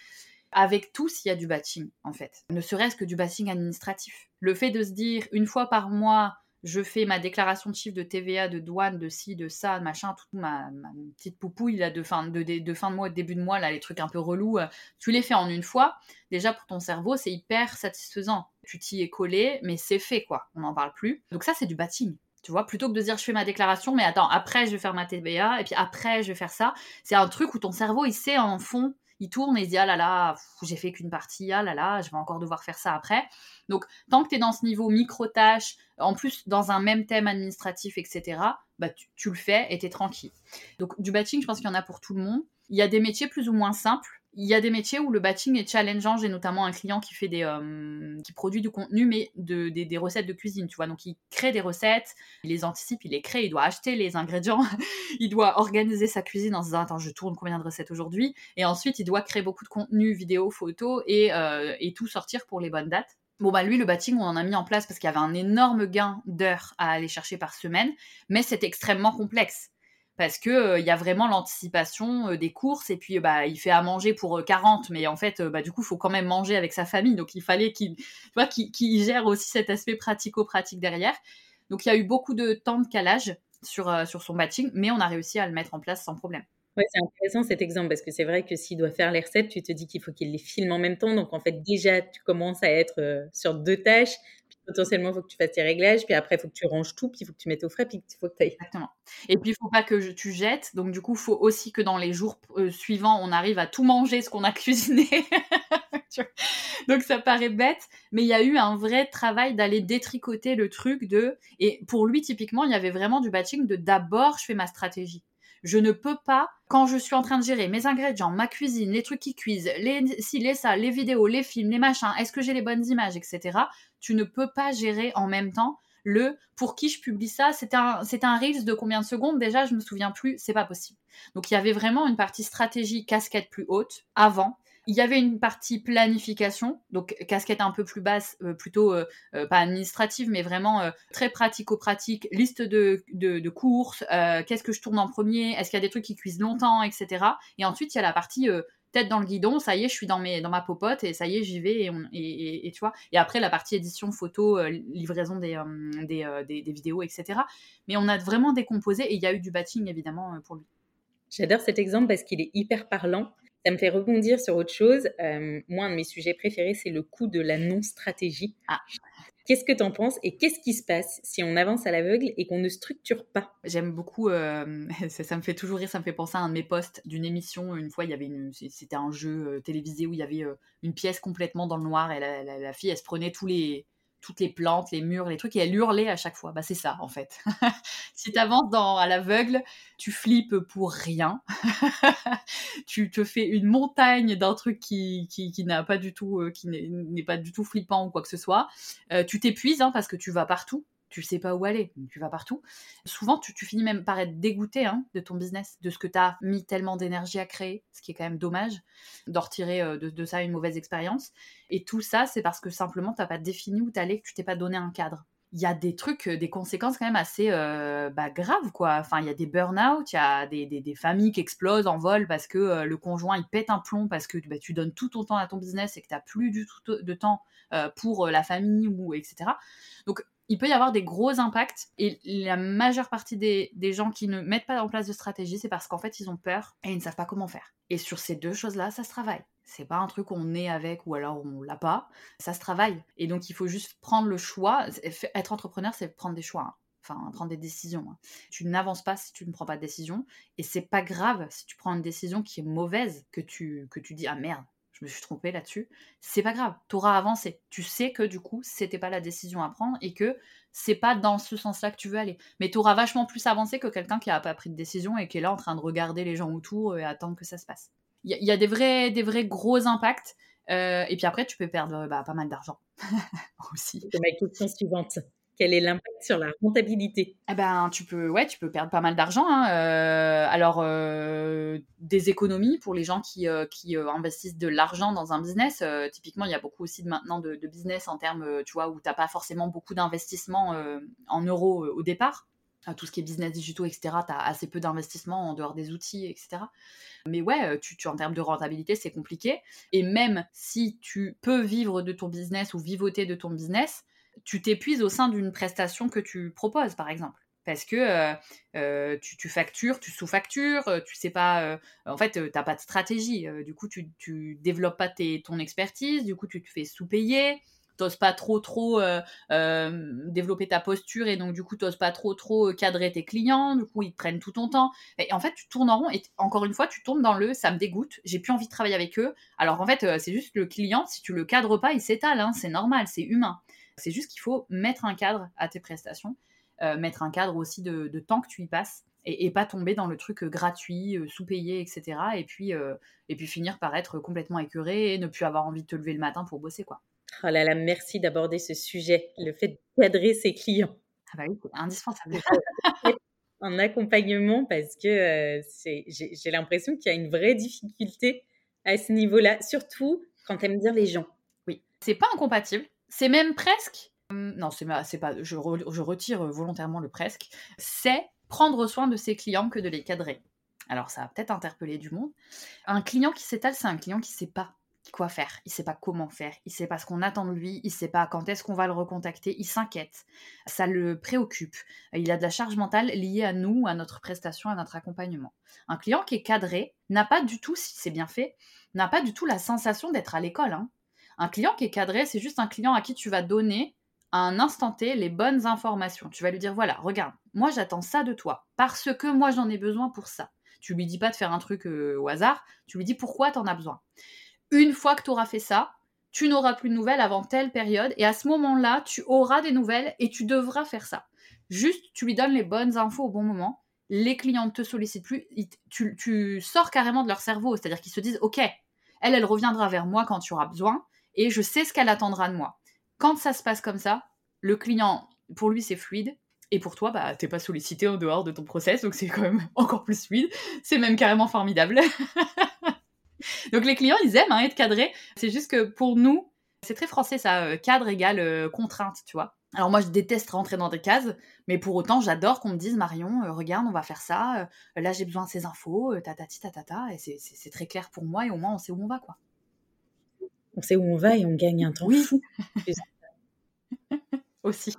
avec tous, il y a du batching, en fait. Ne serait-ce que du batching administratif. Le fait de se dire, une fois par mois, je fais ma déclaration de chiffre de TVA, de douane, de ci, de ça, machin, toute ma, petite poupouille là, de, fin, de, de, fin de mois, de début de mois, là, les trucs un peu relous, euh, tu les fais en une fois. Déjà, pour ton cerveau, c'est hyper satisfaisant. Tu t'y es collé, mais c'est fait, quoi. On n'en parle plus. Donc ça, c'est du batting. Tu vois, plutôt que de dire je fais ma déclaration, mais attends, après je vais faire ma TVA, et puis après je vais faire ça. C'est un truc où ton cerveau, il sait en fond il tourne et se dit ah là là, j'ai fait qu'une partie, ah là là, je vais encore devoir faire ça après. Donc tant que tu es dans ce niveau micro-tâches, en plus dans un même thème administratif, etc., bah, tu, le fais et tu es tranquille. Donc du batching, je pense qu'il y en a pour tout le monde. Il y a des métiers plus ou moins simples il y a des métiers où le batching est challengeant. J'ai notamment un client qui fait des, euh, qui produit du contenu, mais de, des, recettes de cuisine, tu vois. Donc, il crée des recettes, il les anticipe, il les crée, il doit acheter les ingrédients, il doit organiser sa cuisine en se disant, attends, je tourne combien de recettes aujourd'hui? Et ensuite, il doit créer beaucoup de contenu, vidéo, photo, et, euh, et tout sortir pour les bonnes dates. Bon, bah lui, le batching, on en a mis en place parce qu'il y avait un énorme gain d'heures à aller chercher par semaine, mais c'est extrêmement complexe parce que il y a vraiment l'anticipation des courses et puis bah il fait à manger pour 40 mais en fait bah du coup il faut quand même manger avec sa famille donc il fallait qu'il gère aussi cet aspect pratico-pratique derrière. Donc il y a eu beaucoup de temps de calage sur sur son batching mais on a réussi à le mettre en place sans problème. Ouais, c'est intéressant cet exemple parce que c'est vrai que s'il doit faire les recettes, tu te dis qu'il faut qu'il les filme en même temps. Donc en fait, déjà, tu commences à être sur deux tâches potentiellement, il faut que tu fasses tes réglages, puis après, il faut que tu ranges tout, puis il faut que tu mettes au frais, puis il faut que tu ailles. Exactement. Et puis, il faut pas que tu jettes. Donc, du coup, il faut aussi que dans les jours euh, suivants, on arrive à tout manger ce qu'on a cuisiné. donc, ça paraît bête, mais il y a eu un vrai travail d'aller détricoter le truc de. Et pour lui, typiquement, il y avait vraiment du batching de d'abord, je fais ma stratégie. Je ne peux pas, quand je suis en train de gérer mes ingrédients, ma cuisine, les trucs qui cuisent, les si, les ça, les vidéos, les films, les machins, est-ce que j'ai les bonnes images, etc. Tu ne peux pas gérer en même temps le pour qui je publie ça. C'est un, c'est un Reels de combien de secondes? Déjà, je me souviens plus, c'est pas possible. Donc il y avait vraiment une partie stratégie casquette plus haute avant il y avait une partie planification, donc casquette un peu plus basse, euh, plutôt euh, euh, pas administrative, mais vraiment très pratico-pratique, liste de, de, courses, qu'est-ce que je tourne en premier, est-ce qu'il y a des trucs qui cuisent longtemps, etc. Et ensuite, il y a la partie tête dans le guidon, ça y est, je suis dans, mes, dans ma popote et ça y est, j'y vais et, et, tu vois. Et après, la partie édition, photo, livraison des, des, des, des, vidéos, etc. Mais on a vraiment décomposé et il y a eu du batching évidemment pour lui. J'adore cet exemple parce qu'il est hyper parlant ça me fait rebondir sur autre chose. Euh, moi, un de mes sujets préférés, c'est le coût de la non-stratégie. Ah. Qu'est-ce que tu en penses et qu'est-ce qui se passe si on avance à l'aveugle et qu'on ne structure pas? J'aime beaucoup, euh, ça, me fait toujours rire, ça me fait penser à un de mes posts d'une émission. Une fois, il y avait une, c'était un jeu euh, télévisé où il y avait une pièce complètement dans le noir et la fille, elle se prenait tous les, toutes les plantes, les murs, les trucs, et elle hurlait à chaque fois. Bah, c'est ça, en fait. si tu avances dans, à l'aveugle, tu flippes pour rien. tu te fais une montagne d'un truc qui, qui, n'a pas du tout, euh, qui n'est pas du tout flippant ou quoi que ce soit. Euh, tu t'épuises hein, parce que tu vas partout tu sais pas où aller, tu vas partout. Souvent, tu, finis même par être dégoûté hein, de ton business, de ce que tu as mis tellement d'énergie à créer, ce qui est quand même dommage, d'en retirer euh, de, ça une mauvaise expérience. Et tout ça, c'est parce que simplement, tu pas défini où tu que tu t'es pas donné un cadre. Il y a des trucs, euh, des conséquences quand même assez euh, bah, graves, quoi. Enfin, il y a des burn-out, il y a des, familles qui explosent en vol parce que le conjoint, il pète un plomb parce que bah, tu donnes tout ton temps à ton business et que tu n'as plus du tout de temps pour la famille, ou etc. Donc, il peut y avoir des gros impacts et la majeure partie des, gens qui ne mettent pas en place de stratégie, c'est parce qu'en fait, ils ont peur et ils ne savent pas comment faire. Et sur ces deux choses-là, ça se travaille. C'est pas un truc qu'on est avec ou alors on l'a pas. Ça se travaille. Et donc, il faut juste prendre le choix. Être entrepreneur, c'est prendre des choix. Hein. Enfin, prendre des décisions. Hein. Tu n'avances pas si tu ne prends pas de décision. Et c'est pas grave si tu prends une décision qui est mauvaise, que tu, que tu dis, ah merde, je me suis trompée là-dessus, c'est pas grave, tu auras avancé. Tu sais que du coup, c'était pas la décision à prendre et que c'est pas dans ce sens-là que tu veux aller. Mais tu auras vachement plus avancé que quelqu'un qui a pas pris de décision et qui est là en train de regarder les gens autour et attendre que ça se passe. Il y, a des vrais, des vrais gros impacts. Euh, et puis après, tu peux perdre bah, pas mal d'argent aussi. Ma question suivante. Quel est l'impact sur la rentabilité? Eh ben, tu peux, ouais, tu peux perdre pas mal d'argent. Hein. Euh, alors, euh, des économies pour les gens qui, euh, qui investissent de l'argent dans un business. typiquement, il y a beaucoup aussi de maintenant de, business en termes, tu vois, où tu n'as pas forcément beaucoup d'investissement en euros au départ. Tout ce qui est business digitaux, etc., tu as assez peu d'investissement en dehors des outils, etc. Mais ouais, tu en termes de rentabilité, c'est compliqué. Et même si tu peux vivre de ton business ou vivoter de ton business, tu t'épuises au sein d'une prestation que tu proposes, par exemple parce que euh, euh, tu, factures, tu sous-factures, euh, tu sais pas, en fait, tu n'as pas de stratégie. du coup, tu, tu développes pas ton expertise, du coup, tu te fais sous-payer, n'oses pas trop, trop développer ta posture et donc, du coup, tu n'oses pas trop, trop cadrer tes clients, du coup, ils te prennent tout ton temps. Et en fait, tu tournes en rond et encore une fois, tu tombes dans le ça me dégoûte, j'ai plus envie de travailler avec eux. Alors en fait, c'est juste le client, si tu le cadres pas, il s'étale, hein, c'est normal, c'est humain. C'est juste qu'il faut mettre un cadre à tes prestations. Euh, mettre un cadre aussi de, temps que tu y passes et, pas tomber dans le truc euh, gratuit, euh, sous-payé, etc. Et puis, et puis finir par être complètement écœuré et ne plus avoir envie de te lever le matin pour bosser, quoi. Oh là là, merci d'aborder ce sujet, le fait de cadrer ses clients. Ah bah oui, c'est indispensable. en accompagnement parce que j'ai l'impression qu'il y a une vraie difficulté à ce niveau-là, surtout quand aimes dire les gens. Oui, c'est pas incompatible, c'est même presque Hum, non, c'est pas. Je, retire volontairement le presque. C'est prendre soin de ses clients que de les cadrer. Alors, ça a peut-être interpellé du monde. Un client qui s'étale, c'est un client qui sait pas quoi faire, il sait pas comment faire, il sait pas ce qu'on attend de lui, il sait pas quand est-ce qu'on va le recontacter, il s'inquiète, ça le préoccupe, il a de la charge mentale liée à nous, à notre prestation, à notre accompagnement. Un client qui est cadré n'a pas du tout, si c'est bien fait, n'a pas du tout la sensation d'être à l'école. Hein. Un client qui est cadré, c'est juste un client à qui tu vas donner à un instant T les bonnes informations. Tu vas lui dire voilà, regarde, moi j'attends ça de toi parce que moi j'en ai besoin pour ça. Tu lui dis pas de faire un truc euh, au hasard, tu lui dis pourquoi tu en as besoin? Une fois que tu auras fait ça, tu n'auras plus de nouvelles avant telle période et à ce moment-là, tu auras des nouvelles et tu devras faire ça. Juste, tu lui donnes les bonnes infos au bon moment. Les clients ne te sollicitent plus, tu, tu sors carrément de leur cerveau, c'est-à-dire qu'ils se disent ok, elle, elle reviendra vers moi quand tu auras besoin et je sais ce qu'elle attendra de moi. Quand ça se passe comme ça, le client, pour lui, c'est fluide. Et pour toi, bah, t'es pas sollicité en dehors de ton process, donc c'est quand même encore plus fluide. C'est même carrément formidable. donc les clients, ils aiment hein, être cadrés. C'est juste que pour nous, c'est très français ça, euh, cadre égale euh, contrainte, tu vois. Alors moi, je déteste rentrer dans des cases, mais pour autant, j'adore qu'on me dise Marion, euh, regarde, on va faire ça. là, j'ai besoin de ces infos, tatati tatata, et c'est très clair pour moi, et au moins, on sait où on va, quoi on sait où on va et on gagne un temps fou. Aussi.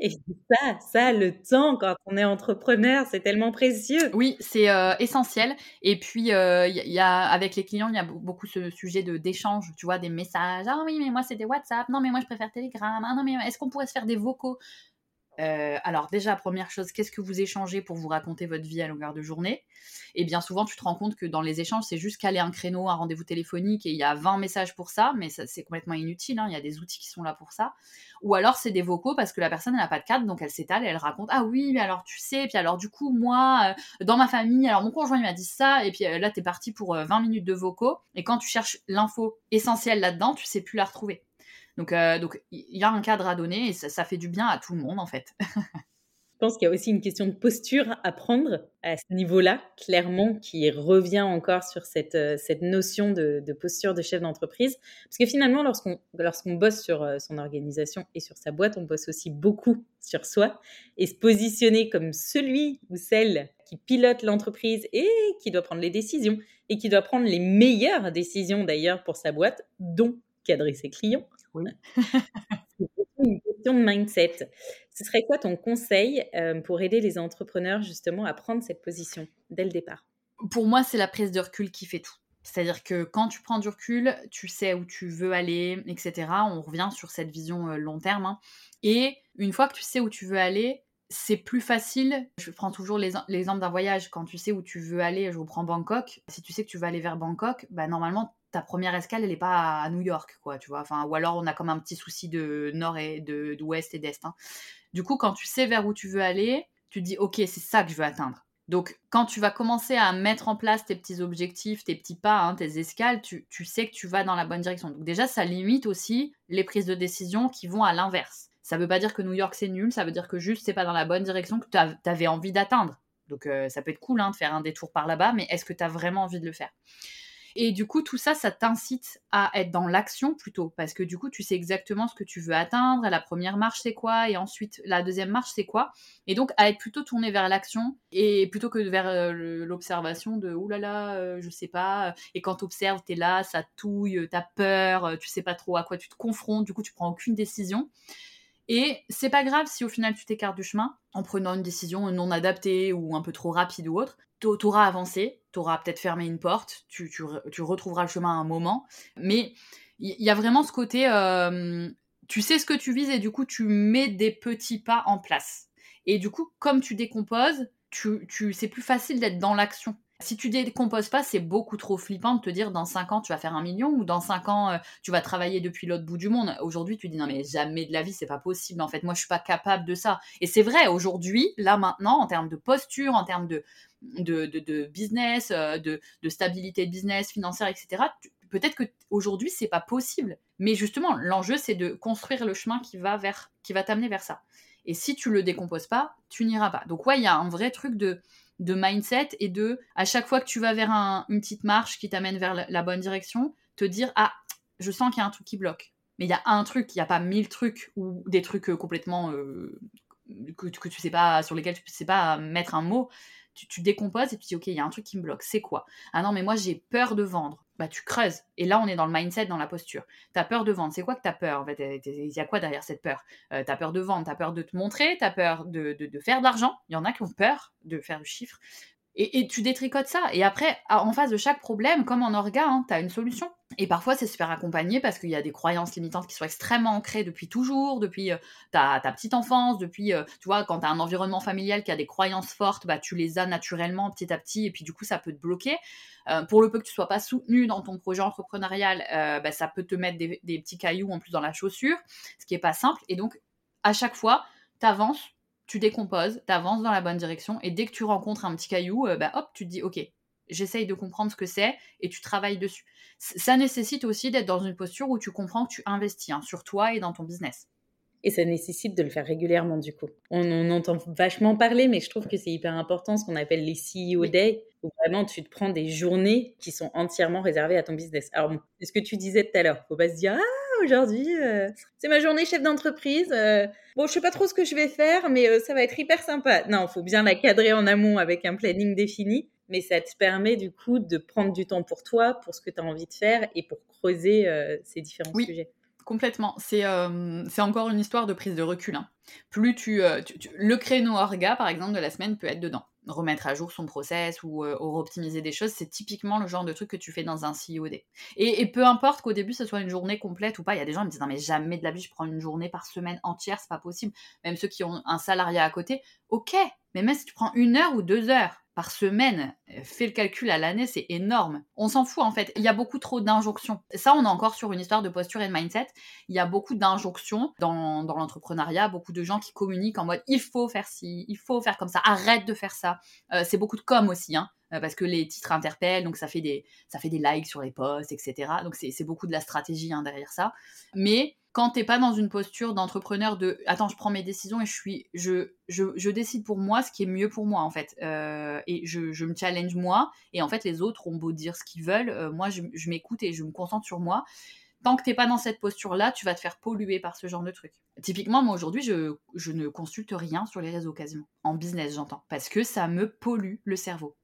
Et ça, ça, le temps quand on est entrepreneur, c'est tellement précieux. Oui, c'est euh, essentiel. Et puis, euh, y, a avec les clients, il y a beaucoup ce sujet de d'échange, tu vois, des messages. Ah oui, mais moi c'est des WhatsApp. Non, mais moi je préfère Telegram. Ah non, mais est-ce qu'on pourrait se faire des vocaux? Euh, alors déjà, première chose, qu'est-ce que vous échangez pour vous raconter votre vie à longueur de journée? Et bien souvent, tu te rends compte que dans les échanges, c'est juste caler un créneau, un rendez-vous téléphonique, et il y a 20 messages pour ça, mais c'est complètement inutile, hein, il y a des outils qui sont là pour ça. Ou alors, c'est des vocaux parce que la personne, n'a pas de cadre, donc elle s'étale et elle raconte, ah oui, mais alors tu sais, puis alors du coup, moi, euh, dans ma famille, alors mon conjoint, il m'a dit ça, et puis euh, là, t'es parti pour 20 minutes de vocaux, et quand tu cherches l'info essentielle là-dedans, tu sais plus la retrouver. Donc, euh, il y a un cadre à donner et ça, fait du bien à tout le monde en fait. Je pense qu'il y a aussi une question de posture à prendre à ce niveau-là, clairement, qui revient encore sur cette, euh, notion de, posture de chef d'entreprise. Parce que finalement, lorsqu'on lorsqu'on bosse sur euh, son organisation et sur sa boîte, on bosse aussi beaucoup sur soi. Et se positionner comme celui ou celle qui pilote l'entreprise et qui doit prendre les décisions, et qui doit prendre les meilleures décisions d'ailleurs pour sa boîte, dont cadrer ses clients, c'est une question de mindset. Ce serait quoi ton conseil euh, pour aider les entrepreneurs justement à prendre cette position dès le départ? Pour moi, c'est la prise de recul qui fait tout. C'est-à-dire que quand tu prends du recul, tu sais où tu veux aller, etc. On revient sur cette vision euh, long terme. Hein. Et une fois que tu sais où tu veux aller, c'est plus facile. Je prends toujours l'exemple d'un voyage. Quand tu sais où tu veux aller, je reprends Bangkok. Si tu sais que tu vas aller vers Bangkok, bah normalement, ta première escale, elle n'est pas à New York, quoi, tu vois. Enfin, ou alors on a comme un petit souci de nord et de d'ouest et d'est. Hein. Du coup, quand tu sais vers où tu veux aller, tu te dis, ok, c'est ça que je veux atteindre. Donc, quand tu vas commencer à mettre en place tes petits objectifs, tes petits pas, hein, tes escales, tu, sais que tu vas dans la bonne direction. Donc déjà, ça limite aussi les prises de décision qui vont à l'inverse. Ça ne veut pas dire que New York c'est nul, ça veut dire que juste c'est pas dans la bonne direction que tu avais envie d'atteindre. Donc euh, ça peut être cool hein, de faire un détour par là-bas, mais est-ce que tu as vraiment envie de le faire? Et du coup, tout ça, ça t'incite à être dans l'action plutôt, parce que du coup, tu sais exactement ce que tu veux atteindre. La première marche, c'est quoi? Et ensuite, la deuxième marche, c'est quoi? Et donc, à être plutôt tourné vers l'action, et plutôt que vers euh, l'observation de « Ouh là là, euh, je sais pas ». Et quand tu observes, tu es là, ça touille, tu as peur, tu sais pas trop à quoi tu te confrontes, du coup, tu prends aucune décision. Et c'est pas grave si au final tu t'écartes du chemin en prenant une décision non adaptée ou un peu trop rapide ou autre. T'auras avancé, t'auras peut-être fermé une porte, tu, retrouveras le chemin à un moment. Mais il y, a vraiment ce côté, euh, tu sais ce que tu vises et du coup tu mets des petits pas en place. Et du coup, comme tu décomposes, tu, tu, c'est plus facile d'être dans l'action. Si tu décomposes pas, c'est beaucoup trop flippant de te dire dans 5 ans tu vas faire un million ou dans 5 ans euh, tu vas travailler depuis l'autre bout du monde. Aujourd'hui, tu dis non mais jamais de la vie, c'est pas possible. En fait, moi je suis pas capable de ça. Et c'est vrai, aujourd'hui, là maintenant, en termes de posture, en termes de, de, business, euh, de, stabilité de business financière, etc., peut-être que aujourd'hui c'est pas possible. Mais justement, l'enjeu c'est de construire le chemin qui va vers, qui va t'amener vers ça. Et si tu le décomposes pas, tu n'iras pas. Donc ouais, il y a un vrai truc de de mindset et de, à chaque fois que tu vas vers une petite marche qui t'amène vers la, bonne direction, te dire, ah, je sens qu'il y a un truc qui bloque. Mais il y a un truc, il n'y a pas mille trucs ou des trucs euh, complètement euh, que, que, tu sais pas, sur lesquels tu sais pas mettre un mot. Tu, décomposes et tu dis, ok, il y a un truc qui me bloque. C'est quoi? Ah non, mais moi j'ai peur de vendre bah, tu creuses. Et là, on est dans le mindset, dans la posture. Tu as peur de vendre. C'est quoi que tu as peur en fait? Il y a quoi derrière cette peur? Euh, Tu as peur de vendre, tu as peur de te montrer, tu as peur de, de, faire de l'argent. Il y en a qui ont peur de faire du chiffre. Et, tu détricotes ça. Et après, en face de chaque problème, comme en orga, hein, tu as une solution. Et parfois, c'est super accompagné parce qu'il y a des croyances limitantes qui sont extrêmement ancrées depuis toujours, depuis euh, ta, petite enfance, depuis, euh, tu vois, quand tu as un environnement familial qui a des croyances fortes, bah, tu les as naturellement petit à petit, et puis du coup, ça peut te bloquer. Euh, pour le peu que tu sois pas soutenu dans ton projet entrepreneurial, bah, ça peut te mettre des, petits cailloux en plus dans la chaussure, ce qui est pas simple. Et donc, à chaque fois, tu avances, tu décomposes, tu avances dans la bonne direction, et dès que tu rencontres un petit caillou, euh, bah, hop, tu te dis, ok, j'essaye de comprendre ce que c'est, et tu travailles dessus. Ça nécessite aussi d'être dans une posture où tu comprends que tu investis hein, sur toi et dans ton business. Et ça nécessite de le faire régulièrement, du coup. On, entend vachement parler, mais je trouve que c'est hyper important ce qu'on appelle les CEO Day, où vraiment tu te prends des journées qui sont entièrement réservées à ton business. Alors, c'est ce que tu disais tout à l'heure. Faut pas se dire, ah, aujourd'hui, euh, c'est ma journée chef d'entreprise. Euh, bon, je sais pas trop ce que je vais faire, mais euh, ça va être hyper sympa. Non, il faut bien la cadrer en amont avec un planning défini. Mais ça te permet, du coup, de prendre du temps pour toi, pour ce que tu as envie de faire et pour creuser ces différents oui. sujets. Complètement. C'est encore une histoire de prise de recul. Hein. Plus euh, tu, Le créneau orga, par exemple, de la semaine peut être dedans. Remettre à jour son process ou, euh, optimiser des choses, c'est typiquement le genre de truc que tu fais dans un COD. Et, et peu importe qu'au début ce soit une journée complète ou pas, il y a des gens qui me disent non mais jamais de la vie je prends une journée par semaine entière, c'est pas possible. Même ceux qui ont un salariat à côté, ok, mais même si tu prends une heure ou deux heures, par semaine, euh, fais le calcul à l'année, c'est énorme. On s'en fout en fait. Il y a beaucoup trop d'injonctions. Ça, on est encore sur une histoire de posture et de mindset. Il y a beaucoup d'injonctions dans, l'entrepreneuriat, beaucoup gens qui communiquent en mode il faut faire ci, il faut faire comme ça, arrête de faire ça. Euh, c'est beaucoup de com aussi, hein, euh, parce que les titres interpellent, donc ça fait des, ça fait des likes sur les posts, etc. Donc c'est beaucoup de la stratégie hein, derrière ça. Mais quand t'es pas dans une posture d'entrepreneur de attends je prends mes décisions et je suis je, je, décide pour moi ce qui est mieux pour moi en fait euh, et je, je, me challenge moi et en fait les autres ont beau dire ce qu'ils veulent moi je, m'écoute et je me concentre sur moi tant que t'es pas dans cette posture là tu vas te faire polluer par ce genre de truc typiquement moi aujourd'hui je, je ne consulte rien sur les réseaux quasiment en business j'entends parce que ça me pollue le cerveau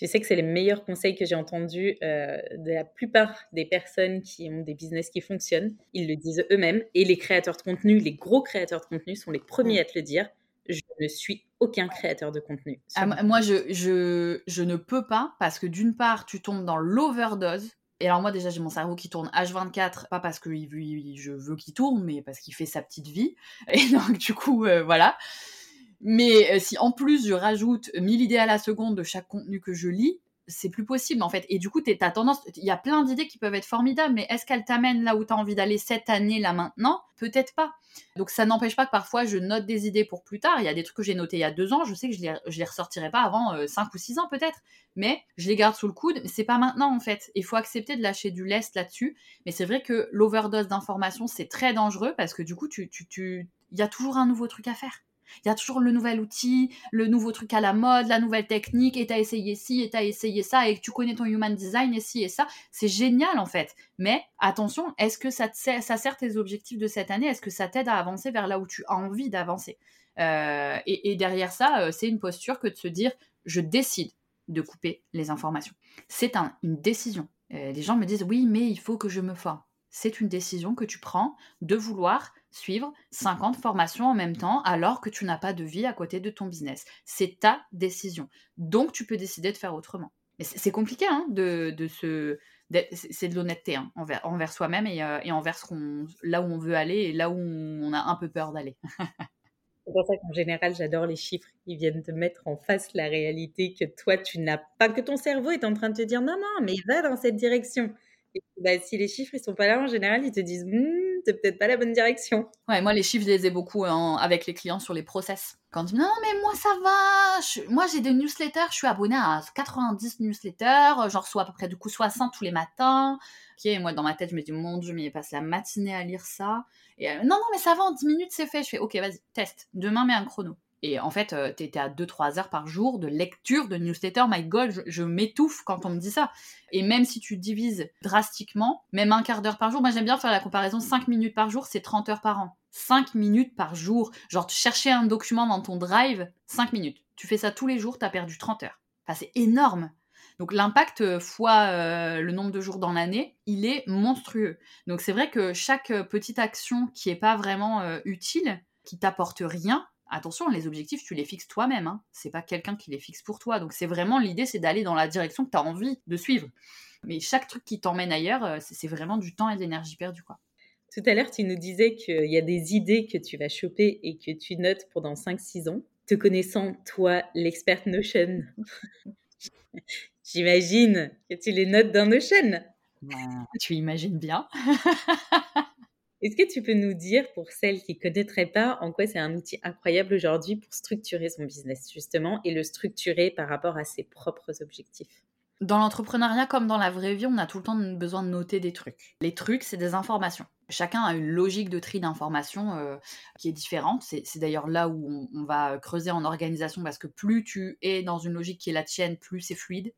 tu sais que c'est les meilleurs conseils que j'ai entendus euh, de la plupart des personnes qui ont des business qui fonctionnent. Ils le disent eux-mêmes. Et les créateurs de contenu, les gros créateurs de contenu sont les premiers à te le dire. Je ne suis aucun créateur de contenu. Ah, moi, je, je, je ne peux pas parce que d'une part, tu tombes dans l'overdose. Et alors moi déjà j'ai mon cerveau qui tourne H24, pas parce que je veux qu'il tourne, mais parce qu'il fait sa petite vie. Et donc du coup, euh, voilà. Mais euh, si en plus je rajoute 1000 idées à la seconde de chaque contenu que je lis, c'est plus possible en fait. Et du coup, tu as tendance, il y a plein d'idées qui peuvent être formidables, mais est-ce qu'elles t'amènent là où tu as envie d'aller cette année, là maintenant? Peut-être pas. Donc ça n'empêche pas que parfois je note des idées pour plus tard. Il y a des trucs que j'ai notés il y a deux ans, je sais que je les, les ressortirai pas avant euh, cinq ou six ans peut-être, mais je les garde sous le coude. C'est pas maintenant en fait. Il faut accepter de lâcher du lest là-dessus. Mais c'est vrai que l'overdose d'informations c'est très dangereux parce que du coup, tu, tu, tu, il y a toujours un nouveau truc à faire. Il y a toujours le nouvel outil, le nouveau truc à la mode, la nouvelle technique, et t'as essayé ci, et t'as essayé ça, et tu connais ton human design, et ci et ça. C'est génial en fait. Mais attention, est-ce que ça, te sert, ça sert tes objectifs de cette année? Est-ce que ça t'aide à avancer vers là où tu as envie d'avancer? Euh, et, derrière ça, euh, c'est une posture que de se dire, je décide de couper les informations. C'est une décision. Euh, les gens me disent, oui, mais il faut que je me forme c'est une décision que tu prends de vouloir suivre 50 formations en même temps alors que tu n'as pas de vie à côté de ton business. C'est ta décision. Donc, tu peux décider de faire autrement. Mais c'est compliqué hein, de, se... C'est de l'honnêteté hein, envers, soi-même et, euh, et, envers là où on veut aller et là où on a un peu peur d'aller. c'est pour ça qu'en général, j'adore les chiffres. Ils viennent te mettre en face la réalité que toi, tu n'as pas, que ton cerveau est en train de te dire non, non, mais va dans cette direction. Bah, si les chiffres ils sont pas là en général, ils te disent «Hmm, c'est peut-être pas la bonne direction. Ouais, moi les chiffres je les ai beaucoup avec les clients sur les process. Quand ils disent non mais moi ça va, moi j'ai des newsletters, je suis abonné à 90 newsletters, j'en reçois à peu près du coup 60 tous les matins. Ok, moi dans ma tête je me dis mon dieu mais il passe la matinée à lire ça. Et non non mais ça va en 10 minutes c'est fait. Je fais ok vas-y teste. Demain mets un chrono. Et en fait, euh, tu étais à 2-3 heures par jour de lecture de newsletter. My God, je, m'étouffe quand on me dit ça. Et même si tu divises drastiquement, même un quart d'heure par jour, moi j'aime bien faire la comparaison, 5 minutes par jour, c'est 30 heures par an. 5 minutes par jour. Genre, chercher un document dans ton drive, 5 minutes. Tu fais ça tous les jours, tu as perdu 30 heures. Enfin, c'est énorme. Donc l'impact euh, fois euh, le nombre de jours dans l'année, il est monstrueux. Donc c'est vrai que chaque petite action qui n'est pas vraiment utile, qui t'apporte rien, attention, les objectifs, tu les fixes toi-même. Hein. C'est pas quelqu'un qui les fixe pour toi. Donc c'est vraiment l'idée, c'est d'aller dans la direction que tu as envie de suivre. Mais chaque truc qui t'emmène ailleurs, euh, c'est vraiment du temps et de l'énergie perdue. Quoi. Tout à l'heure, tu nous disais qu'il y a des idées que tu vas choper et que tu notes pendant 5-6 ans. Te connaissant, toi, l'expert Notion, j'imagine que tu les notes dans Notion. Ben, tu imagines bien. Est-ce que tu peux nous dire, pour celles qui ne connaîtraient pas, en quoi c'est un outil incroyable aujourd'hui pour structurer son business, justement, et le structurer par rapport à ses propres objectifs? Dans l'entrepreneuriat comme dans la vraie vie, on a tout le temps besoin de noter des trucs. Les trucs, c'est des informations. Chacun a une logique de tri d'informations euh, qui est différente. C'est d'ailleurs là où on, va creuser en organisation parce que plus tu es dans une logique qui est la tienne, plus c'est fluide.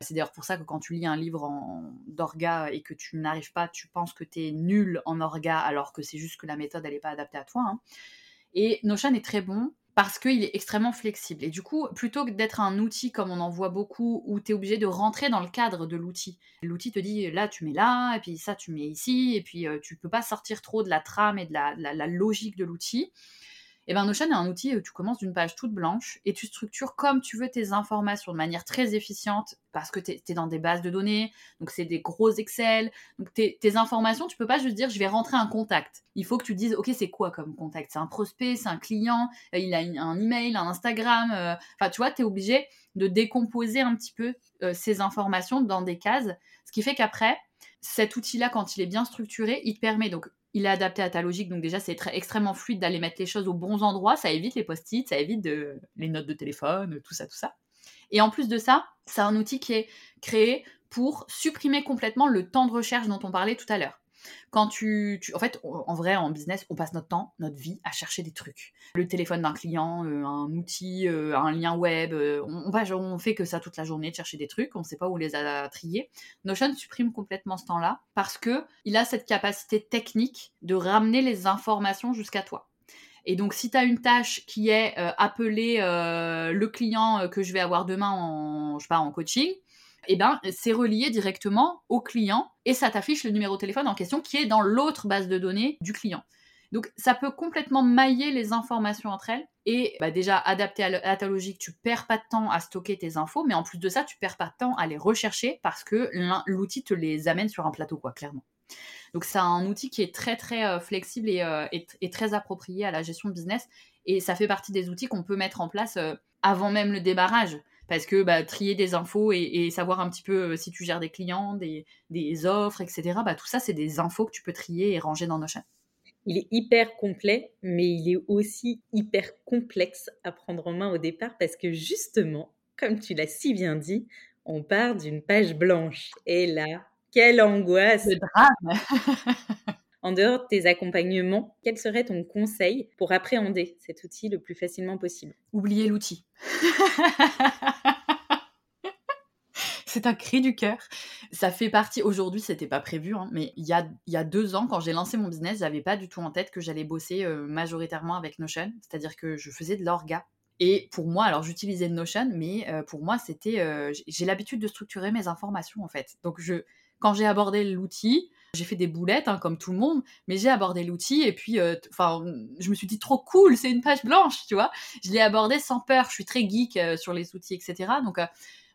C'est d'ailleurs pour ça que quand tu lis un livre d'orga et que tu n'arrives pas, tu penses que tu es nul en orga alors que c'est juste que la méthode n'est pas adaptée à toi. Hein. Et Notion est très bon parce qu'il est extrêmement flexible. Et du coup, plutôt que d'être un outil comme on en voit beaucoup, où tu es obligé de rentrer dans le cadre de l'outil, l'outil te dit là tu mets là, et puis ça tu mets ici, et puis euh, tu peux pas sortir trop de la trame et de la logique de l'outil. Et eh ben Notion est un outil où tu commences d'une page toute blanche et tu structures comme tu veux tes informations de manière très efficiente parce que tu es, dans des bases de données, donc c'est des gros Excel. Donc tes, informations, tu peux pas juste dire je vais rentrer un contact. Il faut que tu dises ok c'est quoi comme contact? C'est un prospect, c'est un client, euh, il a un email, un Instagram. Euh, enfin tu vois, tu es obligé de décomposer un petit peu euh, ces informations dans des cases, ce qui fait qu'après, cet outil-là, quand il est bien structuré, il te permet donc il est adapté à ta logique, donc déjà c'est très, extrêmement fluide d'aller mettre les choses aux bons endroits, ça évite les post-it, ça évite les notes de téléphone, tout ça, tout ça. Et en plus de ça, c'est un outil qui est créé pour supprimer complètement le temps de recherche dont on parlait tout à l'heure. Quand tu, en fait, en vrai, en business, on passe notre temps, notre vie à chercher des trucs. Le téléphone d'un client, euh, un outil, euh, un lien web, euh, on, on fait que ça toute la journée de chercher des trucs, on ne sait pas où les a triés. Notion supprime complètement ce temps-là parce que il a cette capacité technique de ramener les informations jusqu'à toi. Et donc, si tu as une tâche qui est appeler le client que je vais avoir demain en, je sais pas, en coaching, eh ben, c'est relié directement au client et ça t'affiche le numéro de téléphone en question qui est dans l'autre base de données du client. Donc ça peut complètement mailler les informations entre elles et bah, déjà adapté à, ta logique, tu perds pas de temps à stocker tes infos, mais en plus de ça, tu perds pas de temps à les rechercher parce que l'outil te les amène sur un plateau, quoi, clairement. Donc c'est un outil qui est très très euh, flexible euh, et, très approprié à la gestion de business et ça fait partie des outils qu'on peut mettre en place euh, avant même le débarrage parce que bah, trier des infos et, savoir un petit peu euh, si tu gères des clients, des, offres, etc., bah, tout ça, c'est des infos que tu peux trier et ranger dans nos chaînes. Il est hyper complet, mais il est aussi hyper complexe à prendre en main au départ parce que justement, comme tu l'as si bien dit, on part d'une page blanche. Et là, quelle angoisse Le drame En dehors de tes accompagnements, quel serait ton conseil pour appréhender cet outil le plus facilement possible? Oubliez l'outil. c'est un cri du cœur. Ça fait partie, aujourd'hui, c'était pas prévu, hein, mais il y a, y a deux ans, quand j'ai lancé mon business, j'avais pas du tout en tête que j'allais bosser euh, majoritairement avec Notion, c'est-à-dire que je faisais de l'orga. Et pour moi, alors j'utilisais Notion, mais euh, pour moi, c'était. Euh, j'ai l'habitude de structurer mes informations, en fait. Donc, je, quand j'ai abordé l'outil, j'ai fait des boulettes, hein, comme tout le monde, mais j'ai abordé l'outil et puis, enfin, je me suis dit trop cool, c'est une page blanche, tu vois. Je l'ai abordé sans peur. Je suis très geek sur les outils, etc. Donc,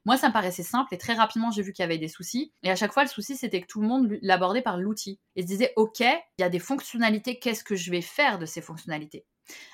moi, ça me paraissait simple et très rapidement, j'ai vu qu'il y avait des soucis. Et à chaque fois, le souci, c'était que tout le monde l'abordait par l'outil. Et se disait, OK, il y a des fonctionnalités, qu'est-ce que je vais faire de ces fonctionnalités?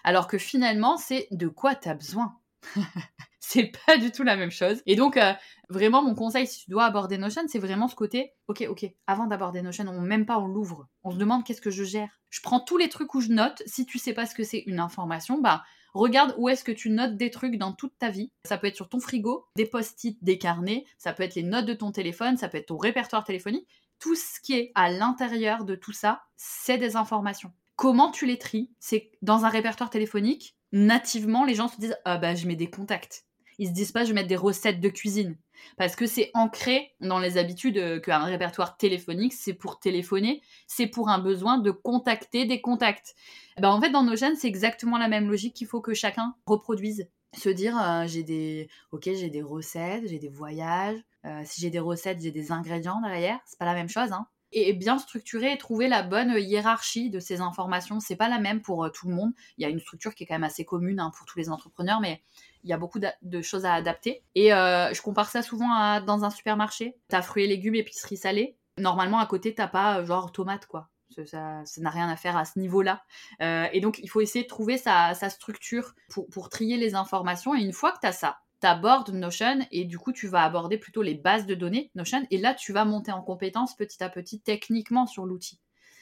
Alors que finalement, c'est de quoi tu as besoin? c'est pas du tout la même chose. Et donc, euh, vraiment, mon conseil, si tu dois aborder Notion, c'est vraiment ce côté, ok, ok, avant d'aborder Notion, on même pas on l'ouvre. On se demande qu'est-ce que je gère. Je prends tous les trucs où je note. Si tu sais pas ce que c'est une information, bah, Regarde où est-ce que tu notes des trucs dans toute ta vie. Ça peut être sur ton frigo, des post-it, des carnets, ça peut être les notes de ton téléphone, ça peut être ton répertoire téléphonique. Tout ce qui est à l'intérieur de tout ça, c'est des informations. Comment tu les tries? C'est dans un répertoire téléphonique, nativement, les gens se disent Ah bah, je mets des contacts. Ils se disent pas, je vais mettre des recettes de cuisine parce que c'est ancré dans les habitudes euh, qu'un répertoire téléphonique, c'est pour téléphoner, c'est pour un besoin de contacter des contacts. Ben, en fait, dans nos gènes, c'est exactement la même logique qu'il faut que chacun reproduise. Se dire, euh, j'ai des, ok, j'ai des recettes, j'ai des voyages. Euh, si j'ai des recettes, j'ai des ingrédients derrière. C'est pas la même chose, hein et bien structurer et trouver la bonne hiérarchie de ces informations. C'est pas la même pour tout le monde. Il y a une structure qui est quand même assez commune hein, pour tous les entrepreneurs, mais il y a beaucoup de choses à adapter. Et euh, je compare ça souvent à dans un supermarché. T'as fruits et légumes, épicerie salée. Normalement, à côté, t'as pas euh, genre tomate, quoi. Ça n'a rien à faire à ce niveau-là. Euh, et donc, il faut essayer de trouver sa, structure pour, pour, trier les informations. Et une fois que tu as ça, tu abordes Notion et du coup, tu vas aborder plutôt les bases de données Notion. Et là, tu vas monter en compétence petit à petit techniquement sur l'outil.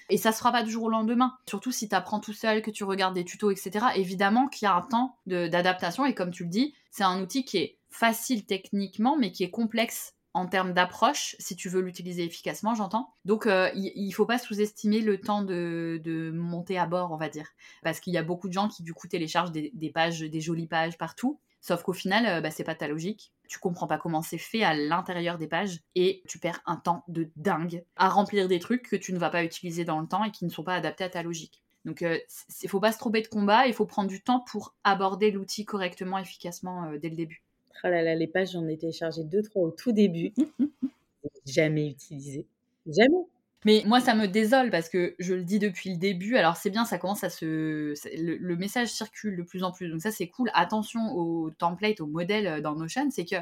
Et ça se fera pas du jour au lendemain. Surtout si tu apprends tout seul, que tu regardes des tutos, etc. Évidemment qu'il y a un temps d'adaptation. Et comme tu le dis, c'est un outil qui est facile techniquement, mais qui est complexe en termes d'approche, si tu veux l'utiliser efficacement, j'entends. Donc, euh, il ne faut pas sous-estimer le temps de, monter à bord, on va dire. Parce qu'il y a beaucoup de gens qui, du coup, téléchargent des, pages, des jolies pages partout. Sauf qu'au final, euh, bah, c'est pas ta logique. Tu comprends pas comment c'est fait à l'intérieur des pages et tu perds un temps de dingue à remplir des trucs que tu ne vas pas utiliser dans le temps et qui ne sont pas adaptés à ta logique. Donc, il euh, faut pas se tromper de combat, il faut prendre du temps pour aborder l'outil correctement, efficacement euh, dès le début. Oh là là, les pages, j'en ai téléchargé deux, trois au tout début. jamais utilisé. Jamais. Mais moi, ça me désole parce que je le dis depuis le début. Alors, c'est bien, ça commence à se. Le, message circule de plus en plus. Donc, ça, c'est cool. Attention au template, au modèle euh, dans Notion. C'est que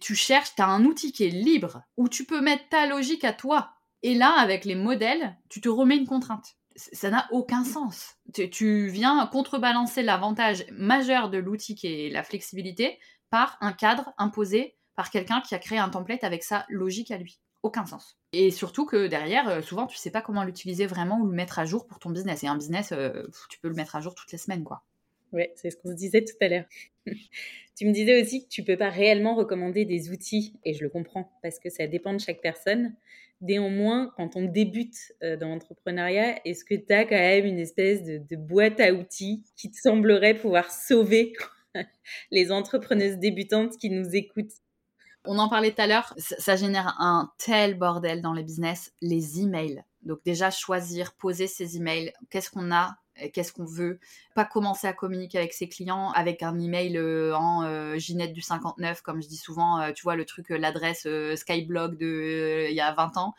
tu cherches, tu as un outil qui est libre où tu peux mettre ta logique à toi. Et là, avec les modèles, tu te remets une contrainte. Ça n'a aucun sens. Tu, tu viens contrebalancer l'avantage majeur de l'outil qui est la flexibilité par un cadre imposé par quelqu'un qui a créé un template avec sa logique à lui aucun sens. Et surtout que derrière, euh, souvent, tu sais pas comment l'utiliser vraiment ou le mettre à jour pour ton business. Et un business, euh, tu peux le mettre à jour toutes les semaines, quoi. Ouais, c'est ce qu'on se disait tout à l'heure. tu me disais aussi que tu peux pas réellement recommander des outils, et je le comprends, parce que ça dépend de chaque personne. Néanmoins, quand on débute euh, dans l'entrepreneuriat, est-ce que tu as quand même une espèce de, de boîte à outils qui te semblerait pouvoir sauver les entrepreneuses débutantes qui nous écoutent? On en parlait tout à l'heure, ça, génère un tel bordel dans les business, les emails. Donc déjà choisir, poser ses emails, qu'est-ce qu'on a, qu'est-ce qu'on veut, pas commencer à communiquer avec ses clients avec un email euh, en euh, Ginette du 59 comme je dis souvent, euh, tu vois le truc l'adresse Skyblog de il y a 20 ans.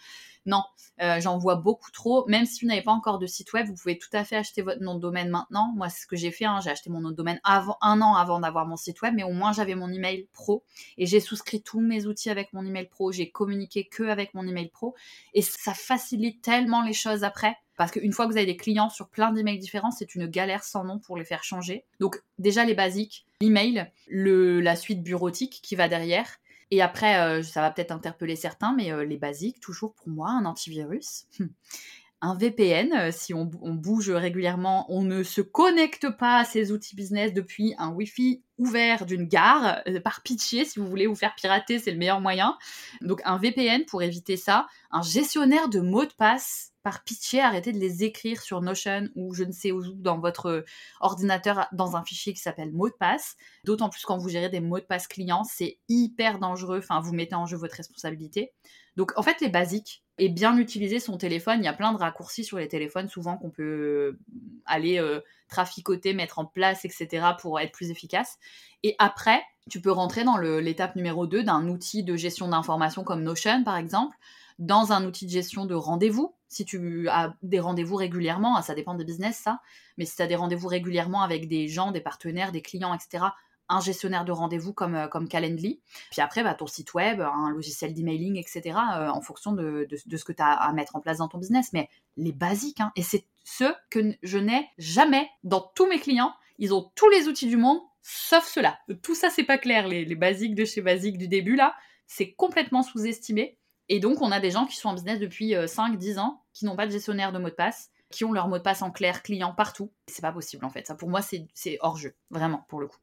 Non, euh, j'en vois beaucoup trop. Même si vous n'avez pas encore de site web, vous pouvez tout à fait acheter votre nom de domaine maintenant. Moi, c'est ce que j'ai fait. Hein. J'ai acheté mon nom de domaine avant, un an avant d'avoir mon site web, mais au moins j'avais mon email pro et j'ai souscrit tous mes outils avec mon email pro. J'ai communiqué que avec mon email pro et ça facilite tellement les choses après. Parce qu'une fois que vous avez des clients sur plein d'emails différents, c'est une galère sans nom pour les faire changer. Donc déjà les basiques, l'email, le, la suite bureautique qui va derrière, et après, euh, ça va peut-être interpeller certains, mais euh, les basiques, toujours pour moi, un antivirus. un VPN, euh, si on, bouge régulièrement, on ne se connecte pas à ces outils business depuis un Wi-Fi ouvert d'une gare, par pitié, si vous voulez vous faire pirater, c'est le meilleur moyen. Donc un VPN pour éviter ça, un gestionnaire de mots de passe par pitié, arrêtez de les écrire sur Notion ou je ne sais où dans votre ordinateur dans un fichier qui s'appelle mot de passe. D'autant plus quand vous gérez des mots de passe clients, c'est hyper dangereux. Enfin, vous mettez en jeu votre responsabilité. Donc, en fait, les basiques et bien utiliser son téléphone. Il y a plein de raccourcis sur les téléphones, souvent qu'on peut aller euh, traficoter, mettre en place, etc. pour être plus efficace. Et après, tu peux rentrer dans l'étape numéro 2 d'un outil de gestion d'information comme Notion, par exemple, dans un outil de gestion de rendez-vous. Si tu as des rendez-vous régulièrement, ça dépend des business, ça, mais si tu as des rendez-vous régulièrement avec des gens, des partenaires, des clients, etc., un gestionnaire de rendez-vous comme, euh, comme Calendly. Puis après, bah, ton site web, un logiciel d'emailing, etc., euh, en fonction de, ce que tu as à mettre en place dans ton business. Mais les basiques, hein, et c'est ce que je n'ai jamais dans tous mes clients. Ils ont tous les outils du monde, sauf cela. Tout ça, c'est pas clair. Les, les basiques de chez Basique du début, là, c'est complètement sous-estimé. Et donc, on a des gens qui sont en business depuis 5-10 euh, ans, qui n'ont pas de gestionnaire de mot de passe, qui ont leur mot de passe en clair client partout. C'est pas possible, en fait. Ça, pour moi, c'est hors jeu. Vraiment, pour le coup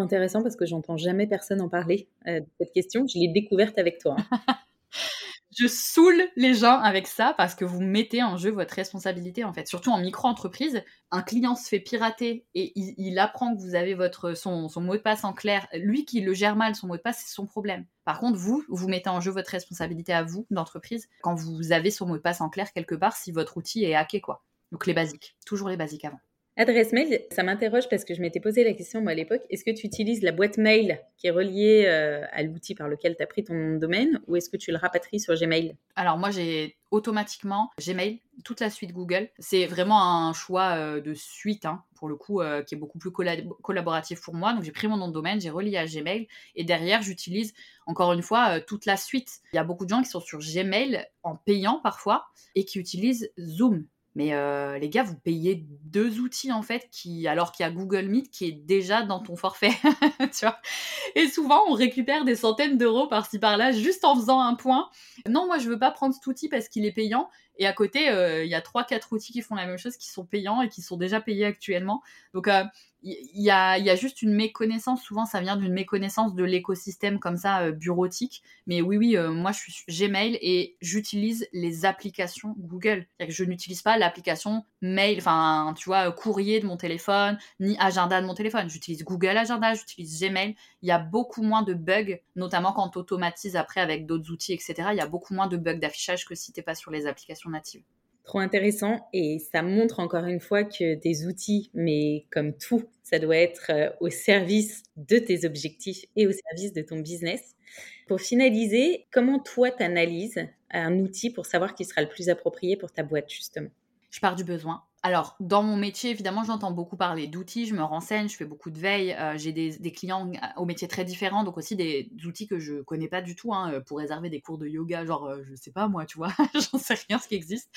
intéressant parce que j'entends jamais personne en parler euh, de cette question. Je l'ai découverte avec toi. Hein. je saoule les gens avec ça parce que vous mettez en jeu votre responsabilité en fait. Surtout en micro-entreprise, un client se fait pirater et il, apprend que vous avez votre son, son, mot de passe en clair. Lui qui le gère mal, son mot de passe, c'est son problème. Par contre, vous, vous mettez en jeu votre responsabilité à vous d'entreprise quand vous avez son mot de passe en clair quelque part si votre outil est hacké quoi. Donc les basiques, toujours les basiques avant. Adresse mail, ça m'interroge parce que je m'étais posé la question moi à l'époque, est-ce que tu utilises la boîte mail qui est reliée euh, à l'outil par lequel tu as pris ton domaine ou est-ce que tu le rapatries sur Gmail? Alors moi j'ai automatiquement Gmail, toute la suite Google. C'est vraiment un choix euh, de suite hein, pour le coup euh, qui est beaucoup plus collaboratif pour moi. Donc j'ai pris mon nom de domaine, j'ai relié à Gmail et derrière j'utilise encore une fois toute la suite. Il y a beaucoup de gens qui sont sur Gmail en payant parfois et qui utilisent Zoom. Mais euh, les gars, vous payez deux outils en fait, qui, alors qu'il y a Google Meet qui est déjà dans ton forfait. Et souvent, on récupère des centaines d'euros par-ci par-là juste en faisant un point. Non, moi, je veux pas prendre cet outil parce qu'il est payant. Et à côté, euh, il y a trois, quatre outils qui font la même chose, qui sont payants et qui sont déjà payés actuellement. Donc, euh, il y, a, juste une méconnaissance. Souvent, ça vient d'une méconnaissance de l'écosystème comme ça, euh, bureautique. Mais oui, oui, moi, je suis Gmail et j'utilise les applications Google. Je n'utilise pas l'application mail, enfin, tu vois, courrier de mon téléphone, ni agenda de mon téléphone. J'utilise Google Agenda, j'utilise Gmail. Il y a beaucoup moins de bugs, notamment quand tu automatises après avec d'autres outils, etc. Il y a beaucoup moins de bugs d'affichage que si tu n'es pas sur les applications natives. Trop intéressant et ça montre encore une fois que des outils, mais comme tout, ça doit être euh, au service de tes objectifs et au service de ton business. Pour finaliser, comment toi t'analyses un outil pour savoir qui sera le plus approprié pour ta boîte justement? Je pars du besoin alors, dans mon métier, évidemment, j'entends beaucoup parler d'outils, je me renseigne, je fais beaucoup de veille, euh, j'ai des, clients au métier très différents, donc aussi des outils que je connais pas du tout, hein, euh, pour réserver des cours de yoga, genre, euh, je sais pas moi, tu vois, j'en sais rien ce qui existe.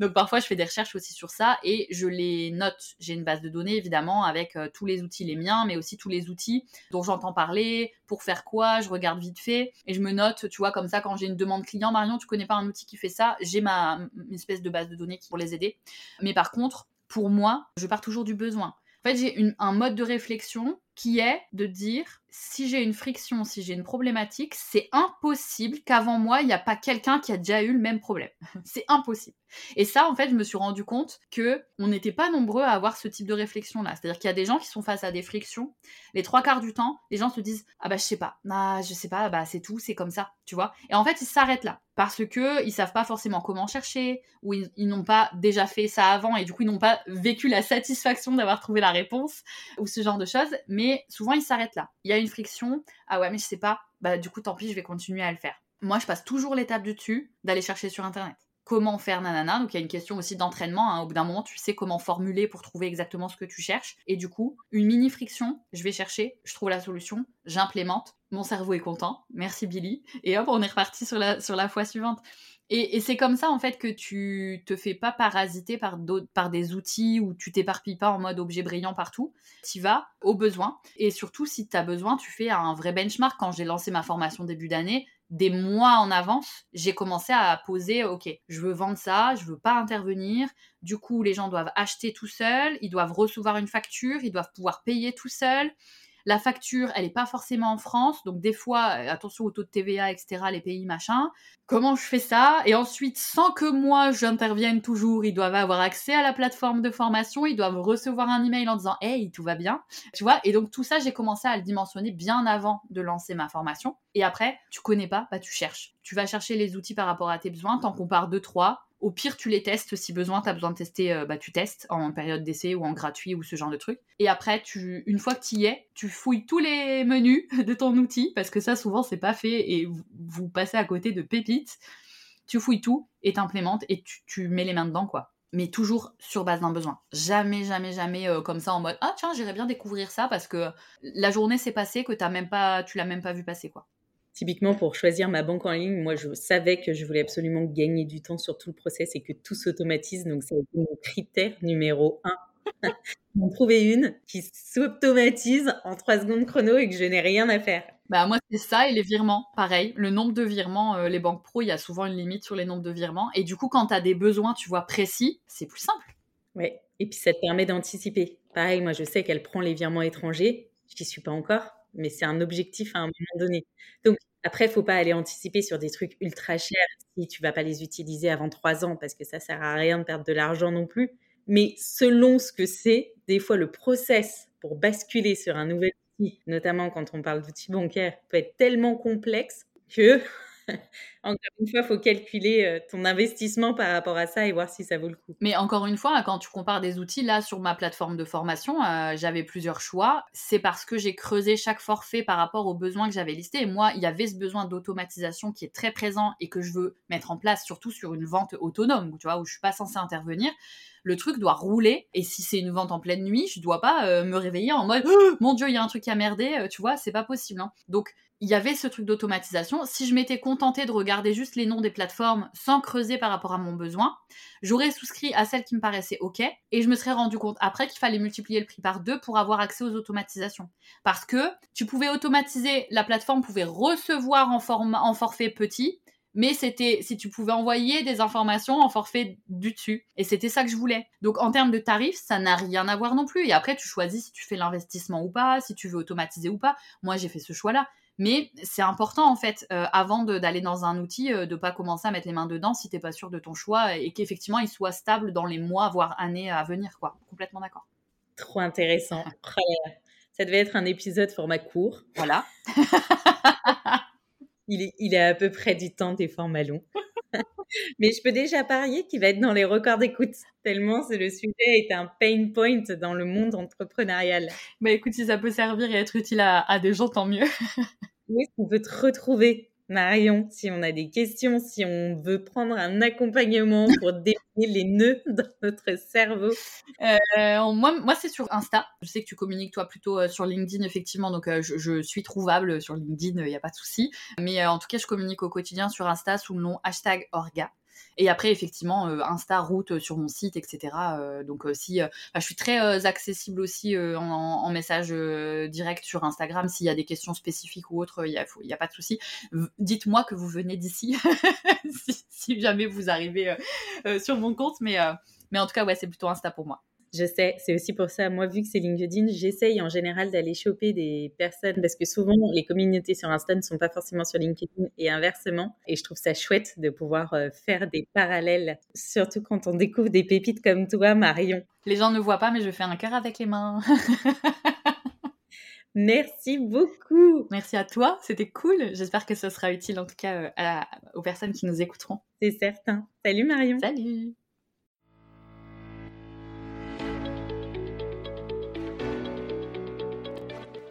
Donc parfois, je fais des recherches aussi sur ça et je les note. J'ai une base de données, évidemment, avec tous les outils, les miens, mais aussi tous les outils dont j'entends parler, pour faire quoi, je regarde vite fait, et je me note, tu vois, comme ça, quand j'ai une demande client, Marion, tu connais pas un outil qui fait ça, j'ai ma espèce de base de données pour les aider. Mais par contre, pour moi, je pars toujours du besoin. En fait, j'ai un mode de réflexion qui est de dire si j'ai une friction, si j'ai une problématique, c'est impossible qu'avant moi, il n'y a pas quelqu'un qui a déjà eu le même problème. c'est impossible. Et ça, en fait, je me suis rendu compte que on n'était pas nombreux à avoir ce type de réflexion-là. C'est-à-dire qu'il y a des gens qui sont face à des frictions. Les trois quarts du temps, les gens se disent ah bah je sais pas, ah je sais pas, bah c'est tout, c'est comme ça, tu vois? Et en fait, ils s'arrêtent là parce que ils savent pas forcément comment chercher ou ils, ils n'ont pas déjà fait ça avant et du coup ils n'ont pas vécu la satisfaction d'avoir trouvé la réponse ou ce genre de choses. Mais souvent ils s'arrêtent là. Il y a une friction, ah ouais mais je sais pas, bah du coup tant pis, je vais continuer à le faire. Moi, je passe toujours l'étape du dessus d'aller chercher sur internet comment faire nanana? Donc il y a une question aussi d'entraînement. Hein. Au bout d'un moment, tu sais comment formuler pour trouver exactement ce que tu cherches. Et du coup, une mini friction, je vais chercher, je trouve la solution, j'implémente, mon cerveau est content. Merci Billy. Et hop, on est reparti sur la, sur la fois suivante. Et, c'est comme ça en fait que tu te fais pas parasiter par, par des outils ou tu t'éparpilles pas en mode objet brillant partout. Tu vas au besoin. Et surtout, si tu as besoin, tu fais un vrai benchmark. Quand j'ai lancé ma formation début d'année, des mois en avance, j'ai commencé à poser, ok, je veux vendre ça, je veux pas intervenir. Du coup, les gens doivent acheter tout seuls, ils doivent recevoir une facture, ils doivent pouvoir payer tout seuls. La facture, elle n'est pas forcément en France, donc des fois, euh, attention au taux de TVA, etc., les pays, machin. Comment je fais ça? Et ensuite, sans que moi j'intervienne toujours, ils doivent avoir accès à la plateforme de formation, ils doivent recevoir un email en disant Hey, tout va bien. Tu vois? Et donc tout ça, j'ai commencé à le dimensionner bien avant de lancer ma formation. Et après, tu connais pas, bah tu cherches. Tu vas chercher les outils par rapport à tes besoins, t'en compares deux, trois. Au pire, tu les testes si besoin, tu as besoin de tester, euh, bah, tu testes en période d'essai ou en gratuit ou ce genre de truc. Et après, tu, une fois que tu y es, tu fouilles tous les menus de ton outil, parce que ça, souvent, c'est pas fait et vous, passez à côté de pépites. Tu fouilles tout et t'implémentes et tu, mets les mains dedans, quoi mais toujours sur base d'un besoin. Jamais, jamais, jamais euh, comme ça en mode ah tiens j'irais bien découvrir ça parce que la journée s'est passée que as même pas, tu l'as même pas vu passer quoi. Typiquement, pour choisir ma banque en ligne, moi, je savais que je voulais absolument gagner du temps sur tout le process et que tout s'automatise. Donc, c'est mon critère numéro un. M'en trouver une qui s'automatise en trois secondes chrono et que je n'ai rien à faire. Bah moi c'est ça et les virements, pareil. Le nombre de virements, euh, les banques pro, il y a souvent une limite sur les nombres de virements. Et du coup, quand tu as des besoins, tu vois, précis, c'est plus simple. Oui, et puis ça te permet d'anticiper. Pareil, moi je sais qu'elle prend les virements étrangers. Je n'y suis pas encore mais c'est un objectif à un moment donné. Donc, après, il faut pas aller anticiper sur des trucs ultra chers si tu vas pas les utiliser avant trois ans, parce que ça sert à rien de perdre de l'argent non plus. Mais selon ce que c'est, des fois, le process pour basculer sur un nouvel outil, notamment quand on parle d'outils bancaires, peut être tellement complexe que encore une fois, il faut calculer euh, ton investissement par rapport à ça et voir si ça vaut le coup. Mais encore une fois, quand tu compares des outils, là, sur ma plateforme de formation, euh, j'avais plusieurs choix. C'est parce que j'ai creusé chaque forfait par rapport aux besoins que j'avais listés. Et moi, il y avait ce besoin d'automatisation qui est très présent et que je veux mettre en place, surtout sur une vente autonome, tu vois, où je suis pas censée intervenir le truc doit rouler. Et si c'est une vente en pleine nuit, je dois pas euh, me réveiller en mode oh, mon dieu, il y a un truc qui a merdé, tu vois, c'est pas possible. Hein. Donc il y avait ce truc d'automatisation. Si je m'étais contentée de regarder juste les noms des plateformes sans creuser par rapport à mon besoin, j'aurais souscrit à celle qui me paraissait OK et je me serais rendu compte après qu'il fallait multiplier le prix par deux pour avoir accès aux automatisations. Parce que tu pouvais automatiser, la plateforme pouvait recevoir en, en forfait petit, mais c'était si tu pouvais envoyer des informations en forfait du dessus. Et c'était ça que je voulais. Donc en termes de tarifs, ça n'a rien à voir non plus. Et après, tu choisis si tu fais l'investissement ou pas, si tu veux automatiser ou pas. Moi, j'ai fait ce choix-là. Mais c'est important en fait, euh, avant d'aller dans un outil, de euh, de pas commencer à mettre les mains dedans si t'es pas sûr de ton choix et qu'effectivement il soit stable dans les mois voire années à venir quoi. Complètement d'accord. Trop intéressant. Oh ça devait être un épisode format court. Voilà. il, est, il est à peu près du temps des formats longs. Mais je peux déjà parier qu'il va être dans les records d'écoute, tellement le sujet est un pain point dans le monde entrepreneurial. Bah écoute, si ça peut servir et être utile à, à des gens, tant mieux. Où est-ce qu'on peut te retrouver Marion, si on a des questions, si on veut prendre un accompagnement pour définir les nœuds dans notre cerveau euh, Moi, moi c'est sur Insta. Je sais que tu communiques toi plutôt euh, sur LinkedIn, effectivement, donc euh, je, suis trouvable sur LinkedIn, il n'y a pas de souci. Mais en tout cas, je communique au quotidien sur Insta sous le nom hashtag Orga. Et après, effectivement, euh, Insta, route euh, sur mon site, etc. Euh, donc, si je suis très accessible aussi en, message direct sur Instagram, s'il y a des questions spécifiques ou autres, il n'y a, pas de souci. Dites-moi que vous venez d'ici, si, jamais vous arrivez sur mon compte. Mais, mais en tout cas, ouais, c'est plutôt Insta pour moi. Je sais, c'est aussi pour ça, moi, vu que c'est LinkedIn, j'essaye en général d'aller choper des personnes parce que souvent, les communautés sur Insta ne sont pas forcément sur LinkedIn et inversement. Et je trouve ça chouette de pouvoir euh, faire des parallèles, surtout quand on découvre des pépites comme toi, Marion. Les gens ne voient pas, mais je fais un cœur avec les mains. Merci beaucoup. Merci à toi, c'était cool. J'espère que ce sera utile en tout cas euh, aux personnes qui nous écouteront. C'est certain. Salut Marion. Salut.